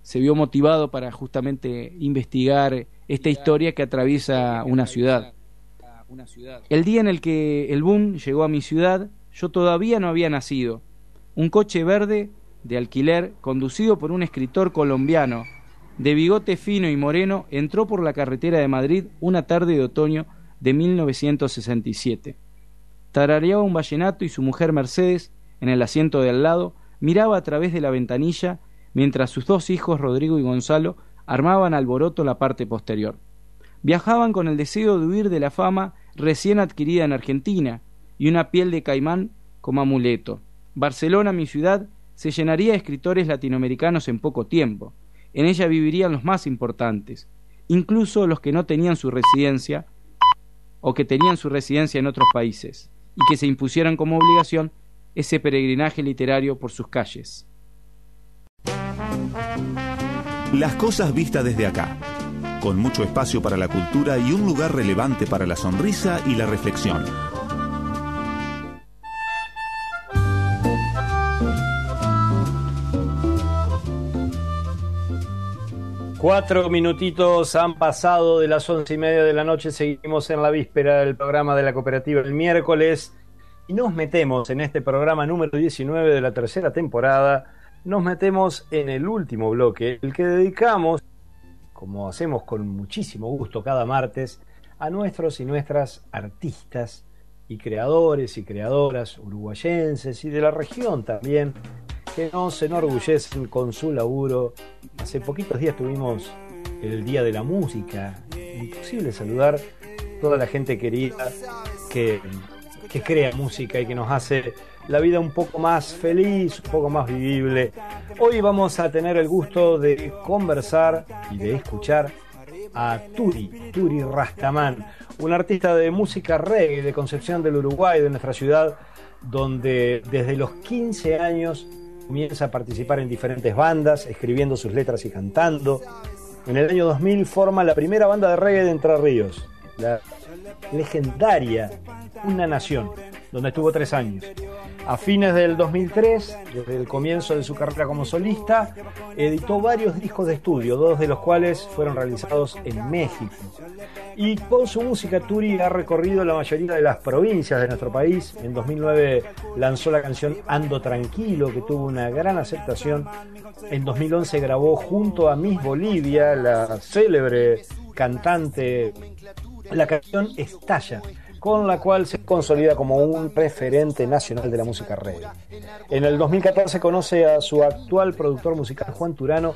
se vio motivado para justamente investigar esta historia que atraviesa una ciudad. El día en el que el boom llegó a mi ciudad, yo todavía no había nacido. Un coche verde de alquiler, conducido por un escritor colombiano, de bigote fino y moreno, entró por la carretera de Madrid una tarde de otoño de 1967. Tarareaba un vallenato y su mujer Mercedes, en el asiento de al lado, miraba a través de la ventanilla mientras sus dos hijos, Rodrigo y Gonzalo, armaban alboroto la parte posterior. Viajaban con el deseo de huir de la fama recién adquirida en Argentina y una piel de caimán como amuleto. Barcelona, mi ciudad, se llenaría de escritores latinoamericanos en poco tiempo. En ella vivirían los más importantes, incluso los que no tenían su residencia o que tenían su residencia en otros países, y que se impusieran como obligación ese peregrinaje literario por sus calles. Las cosas vistas desde acá, con mucho espacio para la cultura y un lugar relevante para la sonrisa y la reflexión. Cuatro minutitos han pasado de las once y media de la noche, seguimos en la víspera del programa de la cooperativa el miércoles. Y nos metemos en este programa número 19 de la tercera temporada nos metemos en el último bloque, el que dedicamos, como hacemos con muchísimo gusto cada martes, a nuestros y nuestras artistas y creadores y creadoras uruguayenses y de la región también, que nos enorgullecen con su laburo. Hace poquitos días tuvimos el Día de la Música. Imposible saludar toda la gente querida que, que crea música y que nos hace la vida un poco más feliz, un poco más vivible. Hoy vamos a tener el gusto de conversar y de escuchar a Turi, Turi Rastaman, un artista de música reggae de Concepción del Uruguay, de nuestra ciudad, donde desde los 15 años comienza a participar en diferentes bandas, escribiendo sus letras y cantando. En el año 2000 forma la primera banda de reggae de Entre Ríos, la legendaria Una Nación, donde estuvo tres años. A fines del 2003, desde el comienzo de su carrera como solista, editó varios discos de estudio, dos de los cuales fueron realizados en México. Y con su música Turi ha recorrido la mayoría de las provincias de nuestro país. En 2009 lanzó la canción Ando Tranquilo, que tuvo una gran aceptación. En 2011 grabó junto a Miss Bolivia, la célebre cantante, la canción Estalla con la cual se consolida como un referente nacional de la música reggae. En el 2014 conoce a su actual productor musical Juan Turano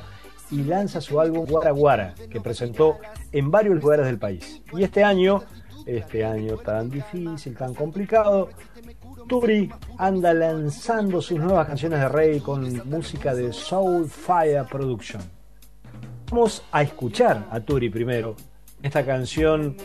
y lanza su álbum Guara Guara, que presentó en varios lugares del país. Y este año, este año tan difícil, tan complicado, Turi anda lanzando sus nuevas canciones de reggae con música de Soul Fire Production. Vamos a escuchar a Turi primero. Esta canción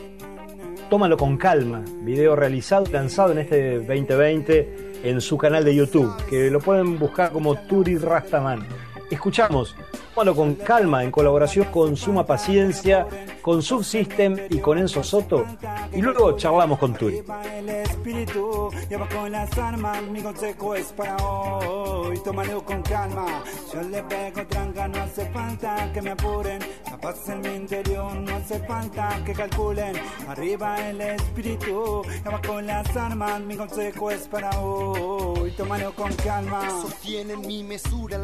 Tómalo con calma, video realizado y lanzado en este 2020 en su canal de YouTube, que lo pueden buscar como Turi Rastaman. Escuchamos Tómalo con calma en colaboración con Suma Paciencia, con Subsystem y con Enzo Soto. Y luego charlamos con Turi. El espíritu lleva con las armas, mi consejo es para hoy. Tómalo con calma, yo le pego tranca, no hace falta que me apuren. La paz en mi interior, no hace falta que calculen. Arriba el espíritu lleva con las armas, mi consejo es para hoy. Tómalo con calma. Sostienen mi mesura,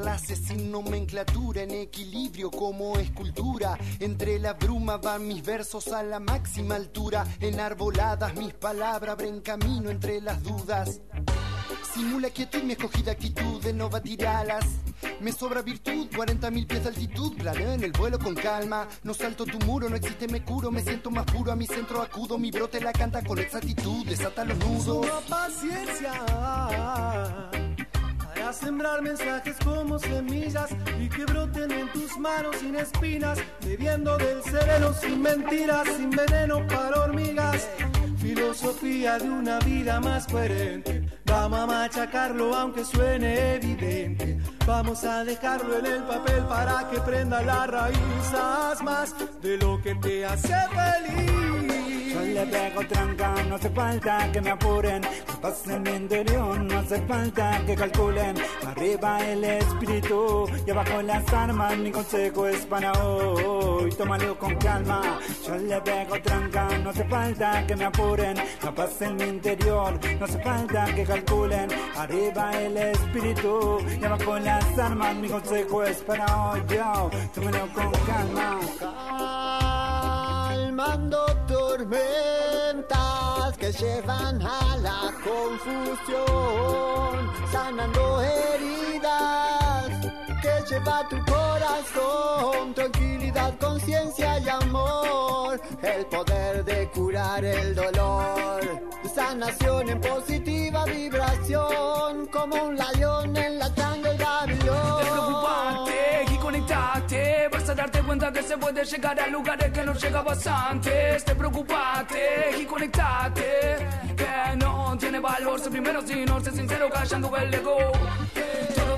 nomenclatura, en equilibrio como escultura. Entre la bruma van mis versos a la máxima altura. Enarboladas mis palabras abren camino entre las dudas. Simula quietud mi escogida actitud de no batir alas. Me sobra virtud, 40 mil pies de altitud. Planeo en el vuelo con calma. No salto tu muro, no existe, me curo. Me siento más puro, a mi centro acudo. Mi brote la canta con exactitud, desata los nudos. Suma paciencia para sembrar mensajes como semillas y que broten en tus manos sin espinas, bebiendo del sereno sin mentiras, sin veneno para hormigas. Filosofía de una vida más coherente. Vamos a machacarlo aunque suene evidente. Vamos a dejarlo en el papel para que prenda las raíces más de lo que te hace feliz. Yo le pego tranca, no hace falta que me apuren. La paz en mi interior, no hace falta que calculen. Arriba el espíritu y abajo las armas. Mi consejo es para hoy. Tómalo con calma. Yo le pego tranca, no hace falta que me apuren. La paz en mi interior, no hace falta que calculen. Arriba el espíritu y abajo las armas. Mi consejo es para hoy. Yo, tómalo con calma. Calmando tormentas que llevan a la confusión, sanando heridas que lleva tu corazón, tranquilidad, conciencia y amor, el poder de curar el dolor, sanación en positiva vibración, como un león en la sangre del Despreocuparte y conectarte. Vas a darte cuenta que se puede llegar a lugares que no llegabas antes. Te preocupate y conectate. Que no tiene valor ser primero si no ser sincero callando el ego.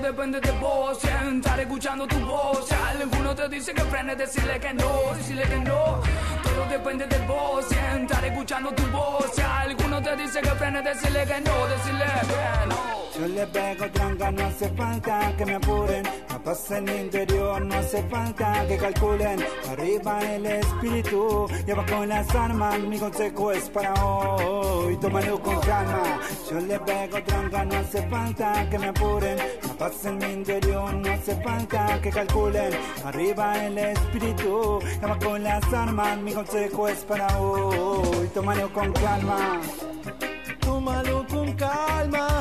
Depende de vos, estar escuchando tu voz. Si alguno te dice que frenes, decirle que no, decirle que no. Todo depende de vos, estar escuchando tu voz. Si alguno te dice que frenes, decirle que no, decirle que no. Yo le pego tranca, no hace falta que me apuren. La paz en mi interior, no hace falta que calculen. Arriba el espíritu y abajo las armas. Mi consejo es para hoy. Tómalo con calma. Yo le pego tranca, no hace falta que me apuren. La paz en mi interior, no hace falta que calculen. Arriba el espíritu y abajo las armas. Mi consejo es para hoy. Tómalo con calma. Tómalo con calma.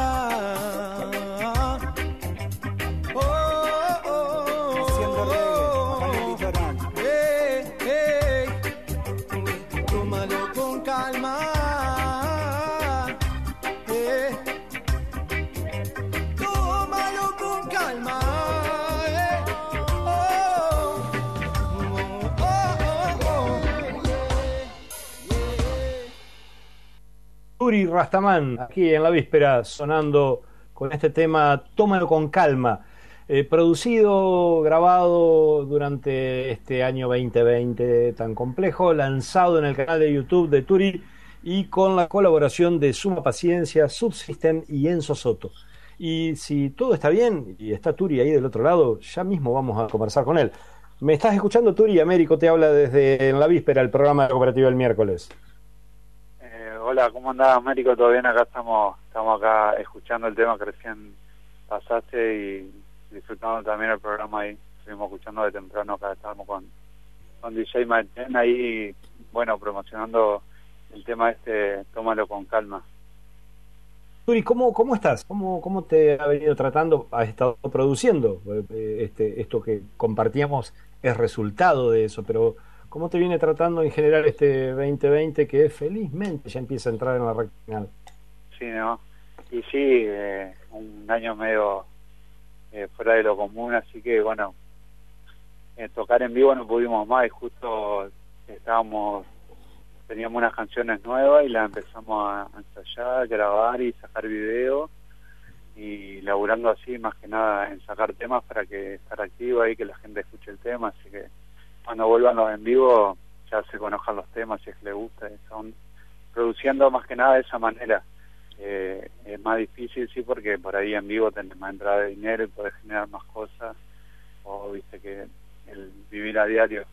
Turi Rastaman, aquí en la víspera, sonando con este tema Tómalo con calma. Eh, producido, grabado durante este año 2020 tan complejo, lanzado en el canal de YouTube de Turi y con la colaboración de Suma Paciencia, Subsystem y Enzo Soto. Y si todo está bien y está Turi ahí del otro lado, ya mismo vamos a conversar con él. ¿Me estás escuchando, Turi? Américo te habla desde en la víspera el programa de cooperativa del miércoles. Hola, ¿cómo andás, Américo? ¿Todo bien? Acá estamos, estamos acá escuchando el tema que recién pasaste y disfrutando también el programa ahí. Estuvimos escuchando de temprano, acá estábamos con, con DJ Martín ahí, bueno, promocionando el tema este, tómalo con calma. Turi, ¿cómo, cómo estás? ¿Cómo, ¿Cómo te ha venido tratando? ¿Has estado produciendo? Eh, este, esto que compartíamos es resultado de eso, pero ¿cómo te viene tratando en general este 2020 que felizmente ya empieza a entrar en la recta final? Sí, ¿no? Y sí, eh, un año medio eh, fuera de lo común, así que bueno, eh, tocar en vivo no pudimos más y justo estábamos, teníamos unas canciones nuevas y las empezamos a ensayar, grabar y sacar video y laburando así más que nada en sacar temas para que estar activo ahí, que la gente escuche el tema, así que cuando vuelvan los en vivo ya se conozcan los temas si es que les gusta, son produciendo más que nada de esa manera eh, es más difícil, sí, porque por ahí en vivo tenés más entrada de dinero y podés generar más cosas, o viste que el vivir a diario.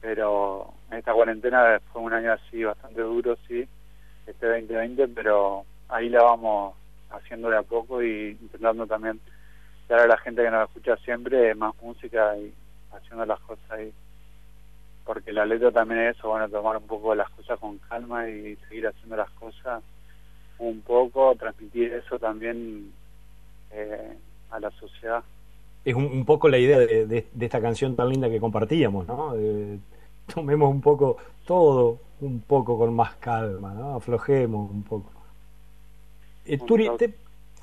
Pero esta cuarentena fue un año así bastante duro, sí, este 2020, pero ahí la vamos haciendo de a poco y intentando también dar a la gente que nos escucha siempre más música y haciendo las cosas ahí. Porque la letra también es eso, bueno, tomar un poco las cosas con calma y seguir haciendo las cosas un poco, transmitir eso también eh, a la sociedad. Es un, poco la idea de, de, esta canción tan linda que compartíamos, ¿no? tomemos un poco todo, un poco con más calma, ¿no? Aflojemos un poco. Eh, Turi, te,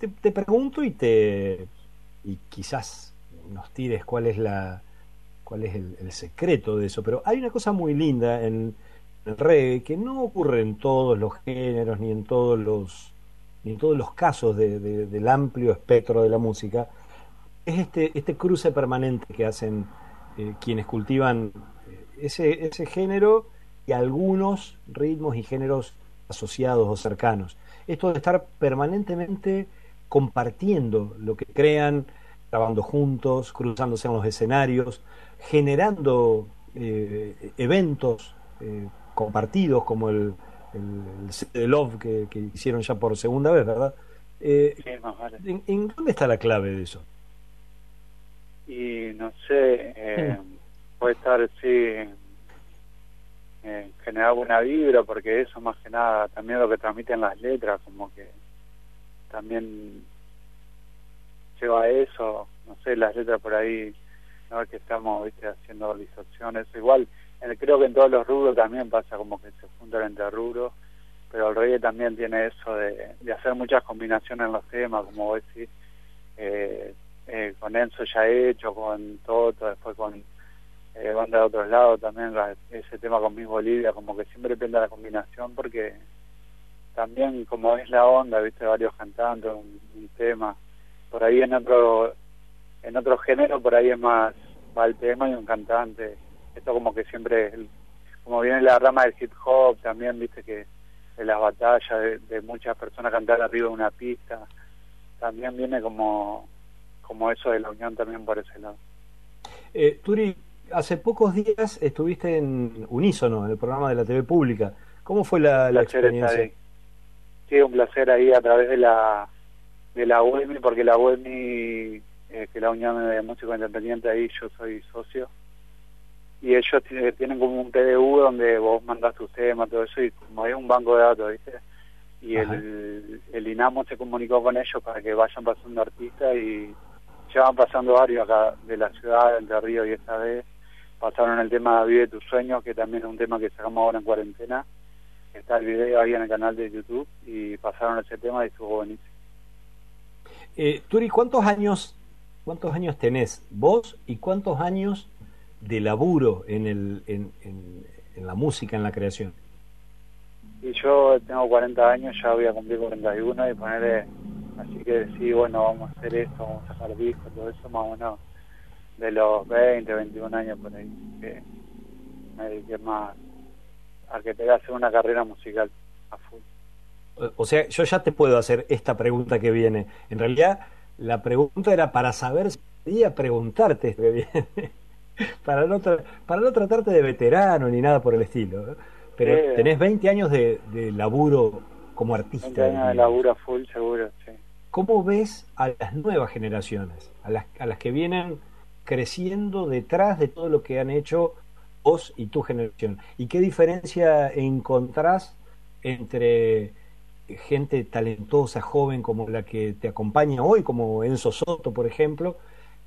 te, pregunto y te y quizás nos tires cuál es la cuál es el secreto de eso, pero hay una cosa muy linda en, el reggae, que no ocurre en todos los géneros ni en todos los ni en todos los casos de, del amplio espectro de la música, es este, este cruce permanente que hacen eh, quienes cultivan eh, ese, ese género y algunos ritmos y géneros asociados o cercanos. Esto de estar permanentemente compartiendo lo que crean, grabando juntos, cruzándose en los escenarios, generando eh, eventos compartidos como el, el, Love que, hicieron ya por segunda vez, ¿verdad? Eh, ¿en, dónde está la clave de eso? Y no sé, eh, puede estar, sí, en generar buena vibra, porque eso más que nada, también lo que transmiten las letras, como que también lleva a eso, no sé, las letras por ahí, no que estamos ¿viste, haciendo distorsiones, igual creo que en todos los rubros también pasa como que se juntan entre rubros, pero el reggae también tiene eso de, hacer muchas combinaciones en los temas, como vos decís, eh, eh, con Enzo ya hecho, con Toto, después con eh, banda de otros lados también, ese tema con Miss Bolivia, como que siempre depende de la combinación porque también como es la onda, viste, varios cantantes, un, un tema, por ahí en otro en otro género por ahí es más va el tema y un cantante esto como que siempre, como viene la rama del hip hop, también viste que de las batallas, de, muchas personas cantar arriba de una pista, también viene como, como eso de la unión también por ese lado. Eh, Turi, hace pocos días estuviste en Unísono, en el programa de la TV pública. ¿Cómo fue la, la experiencia? Sí, un placer ahí a través de la de la UEMI, porque la UEMI, eh, que la Unión de Músicos Independientes, ahí yo soy socio, y ellos tienen como un PDU donde vos mandás tus temas, todo eso, y como hay un banco de datos, ¿viste? Y el, el INAMO se comunicó con ellos para que vayan pasando artistas y ya van pasando varios acá de la ciudad, Entre Ríos y esta vez pasaron el tema Vive tus sueños, que también es un tema que sacamos ahora en cuarentena. Está el video ahí en el canal de YouTube y pasaron ese tema y estuvo buenísimo. Eh, Turi, ¿cuántos años, cuántos años tenés vos y cuántos años de laburo en, el, en, en, la música, en la creación? Y yo tengo 40 años, ya voy a cumplir 41 y ponerle, así que sí, bueno, vamos a hacer esto, vamos a sacar discos, todo eso más o menos de los 20, 21 años por ahí, que me dediqué más a que te hacer una carrera musical a full. O sea, yo ya te puedo hacer esta pregunta que viene. En realidad, la pregunta era para saber si podía preguntarte esto que viene. para, no para no tratarte de veterano ni nada por el estilo. ¿eh? Pero tenés 20 años de, de laburo como artista. 20 años de laburo full, seguro, sí. ¿Cómo ves a las nuevas generaciones, a las, a las que vienen creciendo detrás de todo lo que han hecho vos y tu generación? ¿Y qué diferencia encontrás entre gente talentosa, joven, como la que te acompaña hoy, como Enzo Soto, por ejemplo,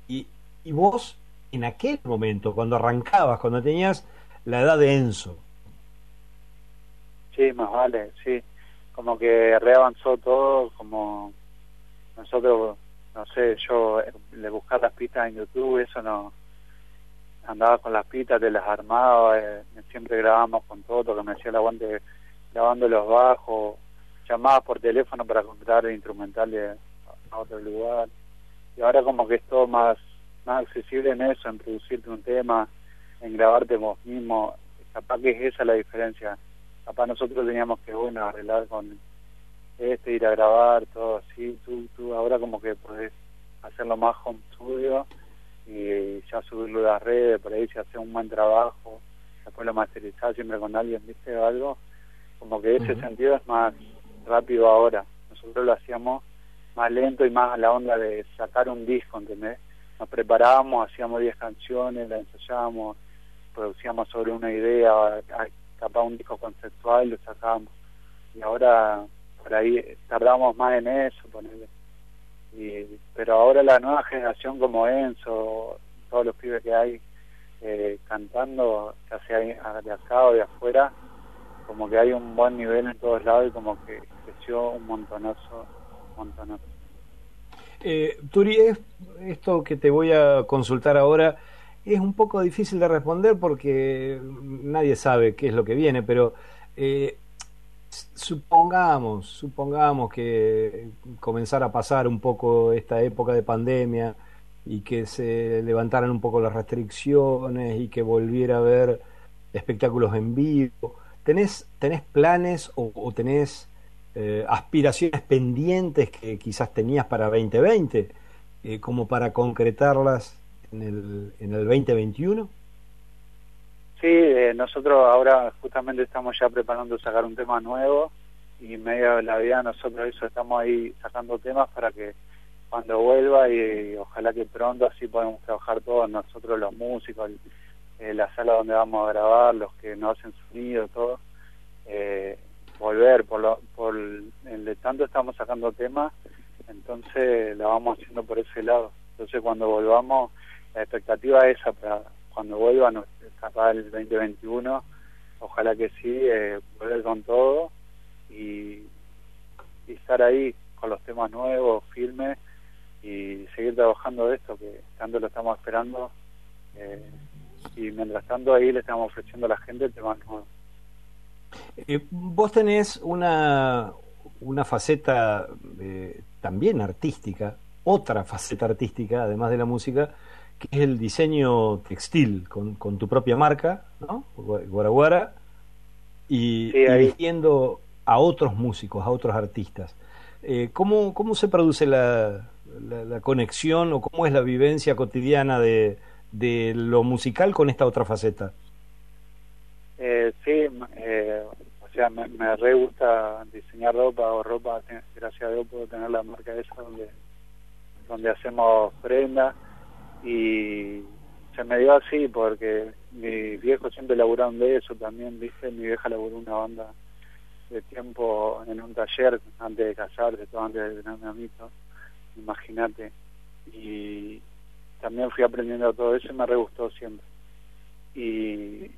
y, y vos en aquel momento, cuando arrancabas, cuando tenías la edad de Enzo? Sí, más vale, sí. Como que reavanzó todo, como nosotros, no sé, yo le buscaba las pistas en YouTube, eso no. Andaba con las pistas, te las armaba, eh, siempre grabábamos con todo, que me hacía el aguante grabando los bajos, llamaba por teléfono para comprar instrumentales a otro lugar. Y ahora como que es todo más, más accesible en eso, en producirte un tema, en grabarte vos mismo. Capaz que es esa la diferencia. Capaz nosotros teníamos que, bueno, arreglar con este, ir a grabar, todo así. Tú, tú ahora como que podés hacerlo más home studio y ya subirlo a las redes, por ahí si hace un buen trabajo, después lo masterizar siempre con alguien, ¿viste? O algo. Como que ese sentido es más rápido ahora. Nosotros lo hacíamos más lento y más a la onda de sacar un disco, ¿entendés? Nos preparábamos, hacíamos 10 canciones, la ensayábamos, producíamos sobre una idea, capaz un disco conceptual y lo sacábamos. Y ahora por ahí tardamos más en eso, ponerle. Y, pero ahora la nueva generación como Enzo, todos los pibes que hay eh, cantando, ya sea de acá o de afuera, como que hay un buen nivel en todos lados y como que creció un montonazo, montonazo. Eh, Turi, esto que te voy a consultar ahora es un poco difícil de responder porque nadie sabe qué es lo que viene, pero eh, supongamos, supongamos que comenzara a pasar un poco esta época de pandemia y que se levantaran un poco las restricciones y que volviera a haber espectáculos en vivo. ¿Tenés, tenés planes o, tenés eh, aspiraciones pendientes que quizás tenías para 2020 eh, como para concretarlas en el, en el 2021? Sí, eh, nosotros ahora justamente estamos ya preparando sacar un tema nuevo y en medio de la vida nosotros eso estamos ahí sacando temas para que cuando vuelva y, ojalá que pronto así podemos trabajar todos nosotros los músicos, eh, la sala donde vamos a grabar, los que no hacen sonido, todo, eh, volver, por, lo, por el tanto estamos sacando temas, entonces la vamos haciendo por ese lado. Entonces cuando volvamos, la expectativa es esa, para cuando vuelva, no, el 2021, ojalá que sí, eh, volver con todo y, y estar ahí con los temas nuevos, firmes y seguir trabajando de esto que tanto lo estamos esperando. Eh, y mientras tanto ahí le estamos ofreciendo a la gente temas nuevos. Eh, vos tenés una, una faceta eh, también artística, otra faceta artística, además de la música, que es el diseño textil con, con tu propia marca, ¿no? Guaraguara, y dirigiendo a otros músicos, a otros artistas. Eh, ¿cómo, ¿Cómo se produce la, la conexión o cómo es la vivencia cotidiana de, de lo musical con esta otra faceta? Eh, sí, eh, o sea, me, me re gusta diseñar ropa o ropa, gracias a Dios puedo tener la marca esa donde, donde hacemos prendas y se me dio así porque mi viejo siempre laburaron de eso también, viste, mi vieja laburó una banda de tiempo en un taller antes de casarse, todo antes de tener mi amigo, imagínate. Y también fui aprendiendo todo eso y me re gustó siempre. Y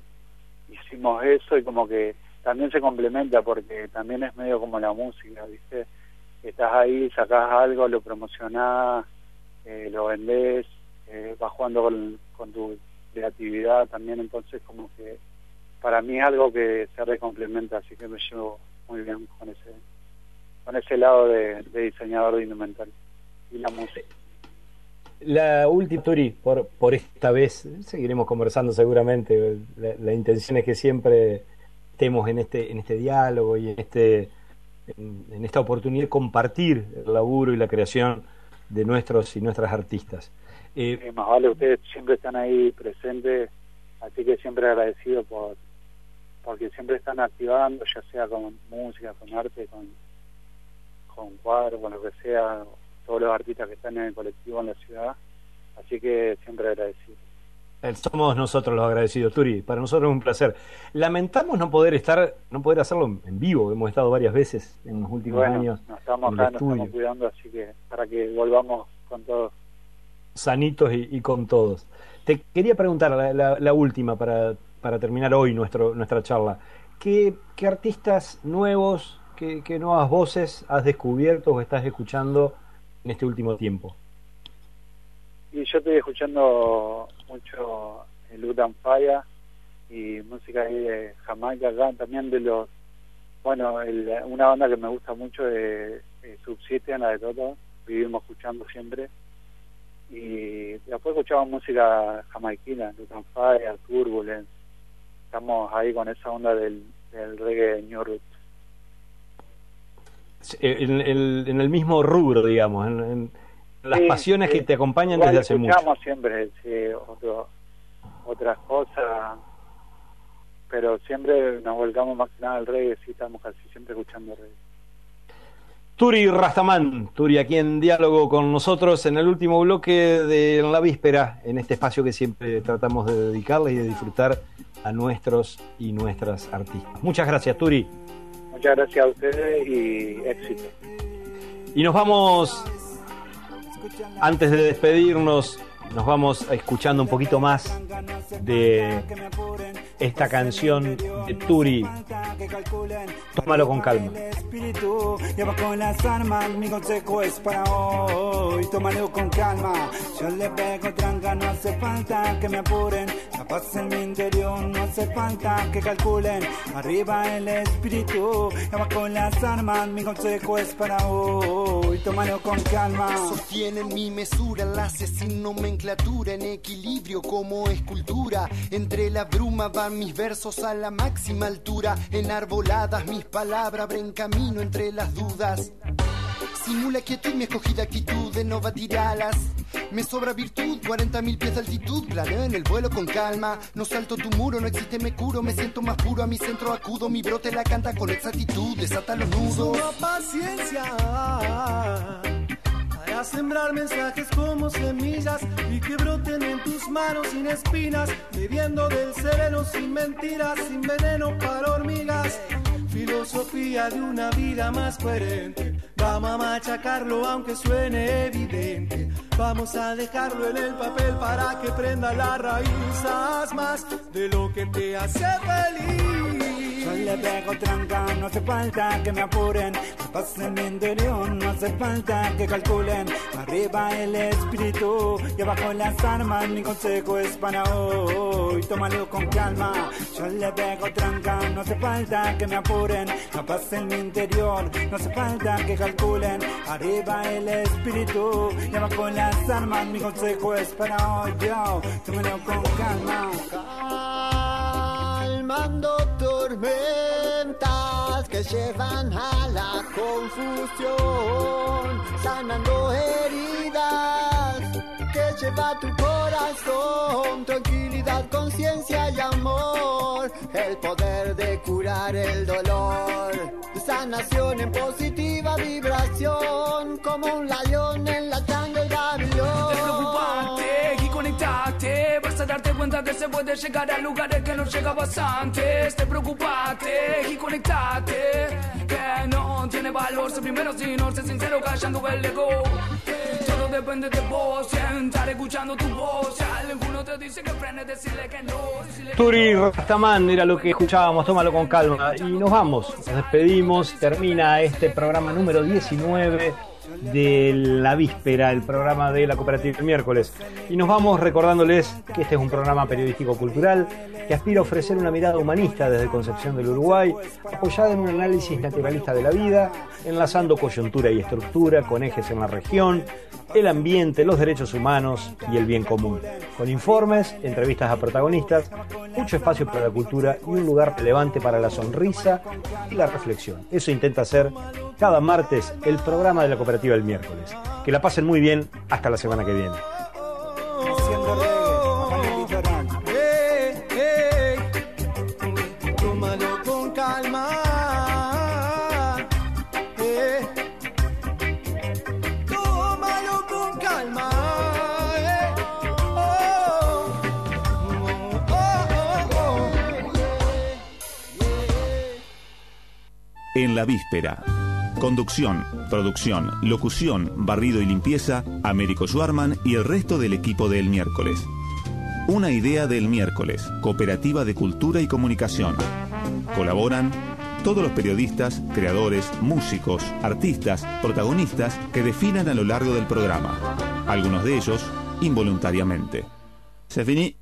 hicimos eso y como que también se complementa porque también es medio como la música, ¿viste? Estás ahí, sacás algo, lo promocionás, eh, lo vendés, eh, vas jugando con, con tu creatividad también, entonces como que para mí es algo que se recomplementa, así que me llevo muy bien con ese con ese lado de, diseñador de indumentaria y la música. La última, Turi, por, por esta vez, seguiremos conversando seguramente. La, intención es que siempre estemos en este, en este diálogo y en, este, en, en esta oportunidad de compartir el laburo y la creación de nuestros y nuestras artistas. Eh, más vale, ustedes siempre están ahí presentes, así que siempre agradecido por porque siempre están activando, ya sea con música, con arte, con, con cuadros, con lo que sea, todos los artistas que están en el colectivo en la ciudad, así que siempre agradecido. Somos nosotros los agradecidos, Turi. Para nosotros es un placer. Lamentamos no poder estar, no poder hacerlo en vivo. Hemos estado varias veces en los últimos bueno, años. Nos estamos en acá, el nos estamos cuidando, así que para que volvamos con todos. sanitos y, y con todos. Te quería preguntar la, la- la última para, para terminar hoy nuestro, nuestra charla. ¿Qué, qué artistas nuevos, qué, qué nuevas voces has descubierto o estás escuchando en este último tiempo? Y yo estoy escuchando mucho el Lutan Falla y música ahí de Jamaica también de los, bueno, el- una banda que me gusta mucho de, de Subsisten, la de Toto, vivimos escuchando siempre. Y después escuchamos música jamaiquina, Lutan Falla, Turbulence, estamos ahí con esa onda del, del reggae New Roots. En, el- en el mismo rubro, digamos, en, en las Sí, pasiones sí. que te acompañan desde hace mucho. escuchamos siempre sí, otro, otras cosas, pero siempre nos volcamos más que nada al reggae, sí estamos casi siempre escuchando reggae. Turi Rastaman, Turi aquí en diálogo con nosotros en el último bloque de la víspera, en este espacio que siempre tratamos de dedicarle y de disfrutar a nuestros y nuestras artistas. Muchas gracias, Turi. Muchas gracias a ustedes y éxito. Y nos vamos, antes de despedirnos, nos vamos escuchando un poquito más de esta canción de Turi. Tómalo con calma. espíritu lleva con las armas, mi consejo es para hoy, tómalo con calma, yo le pego tranca, no hace falta que me apuren, la paz en mi interior, no hace falta que calculen, arriba el espíritu lleva con las armas, mi consejo es para hoy, tómalo con calma. Sostienen mi mesura, enlace sin en equilibrio como escultura. Entre la bruma van mis versos a la máxima altura, enarboladas mis palabras abren camino entre las dudas. Simula quietud mi escogida actitud de no batir alas. Me sobra virtud, 40.000 pies de altitud, planeo en el vuelo con calma. No salto tu muro, no existe, me curo, me siento más puro, a mi centro acudo, mi brote la canta con exactitud, desata los nudos. Paciencia sembrar mensajes como semillas y que broten en tus manos sin espinas, bebiendo del sereno sin mentiras, sin veneno para hormigas. Filosofía de una vida más coherente. Vamos a machacarlo aunque suene evidente. Vamos a dejarlo en el papel para que prenda la raíz. Haz más de lo que te hace feliz. Yo le pego tranca, no hace falta que me apuren. Paz en mi interior, no hace falta que calculen. Arriba el espíritu y abajo las armas. Mi consejo es para hoy, tómalo con calma. Yo le pego tranca, no hace falta que me apuren. Paz en mi interior, no hace falta que calculen. Arriba el espíritu y abajo las armas. Mi consejo es para hoy, yo, tómalo con calma. calmando tormentas que llevan a la confusión, sanando heridas que lleva tu corazón, tranquilidad, conciencia y amor, el poder de curar el dolor, sanación en positiva vibración, como un león en la darte cuenta que se puede llegar a lugares que no llegabas antes. Despreocupate y conectate Que no tiene valor ser primero sino ser sincero callando el ego. Todo depende de vos Estar escuchando tu voz. Si alguno te dice que frenes decirle que no decirle Turi Rastaman era lo que escuchábamos, tómalo con calma. Y nos vamos, nos despedimos, termina este programa número 19 de la víspera, el programa de la cooperativa del miércoles. Y nos vamos recordándoles que este es un programa periodístico cultural, que aspira a ofrecer una mirada humanista desde Concepción del Uruguay, apoyada en un análisis naturalista de la vida, enlazando coyuntura y estructura con ejes en la región, el ambiente, los derechos humanos y el bien común. Con informes, entrevistas a protagonistas, mucho espacio para la cultura y un lugar relevante para la sonrisa y la reflexión. Eso intenta hacer cada martes el programa de la cooperativa el miércoles. Que la pasen muy bien hasta la semana que viene. En la víspera. Conducción, producción, locución, barrido y limpieza, Américo Schwarman y el resto del equipo del miércoles. Una idea del miércoles, Cooperativa de Cultura y Comunicación. Colaboran todos los periodistas, creadores, músicos, artistas, protagonistas que definan a lo largo del programa. Algunos de ellos involuntariamente. Se finí.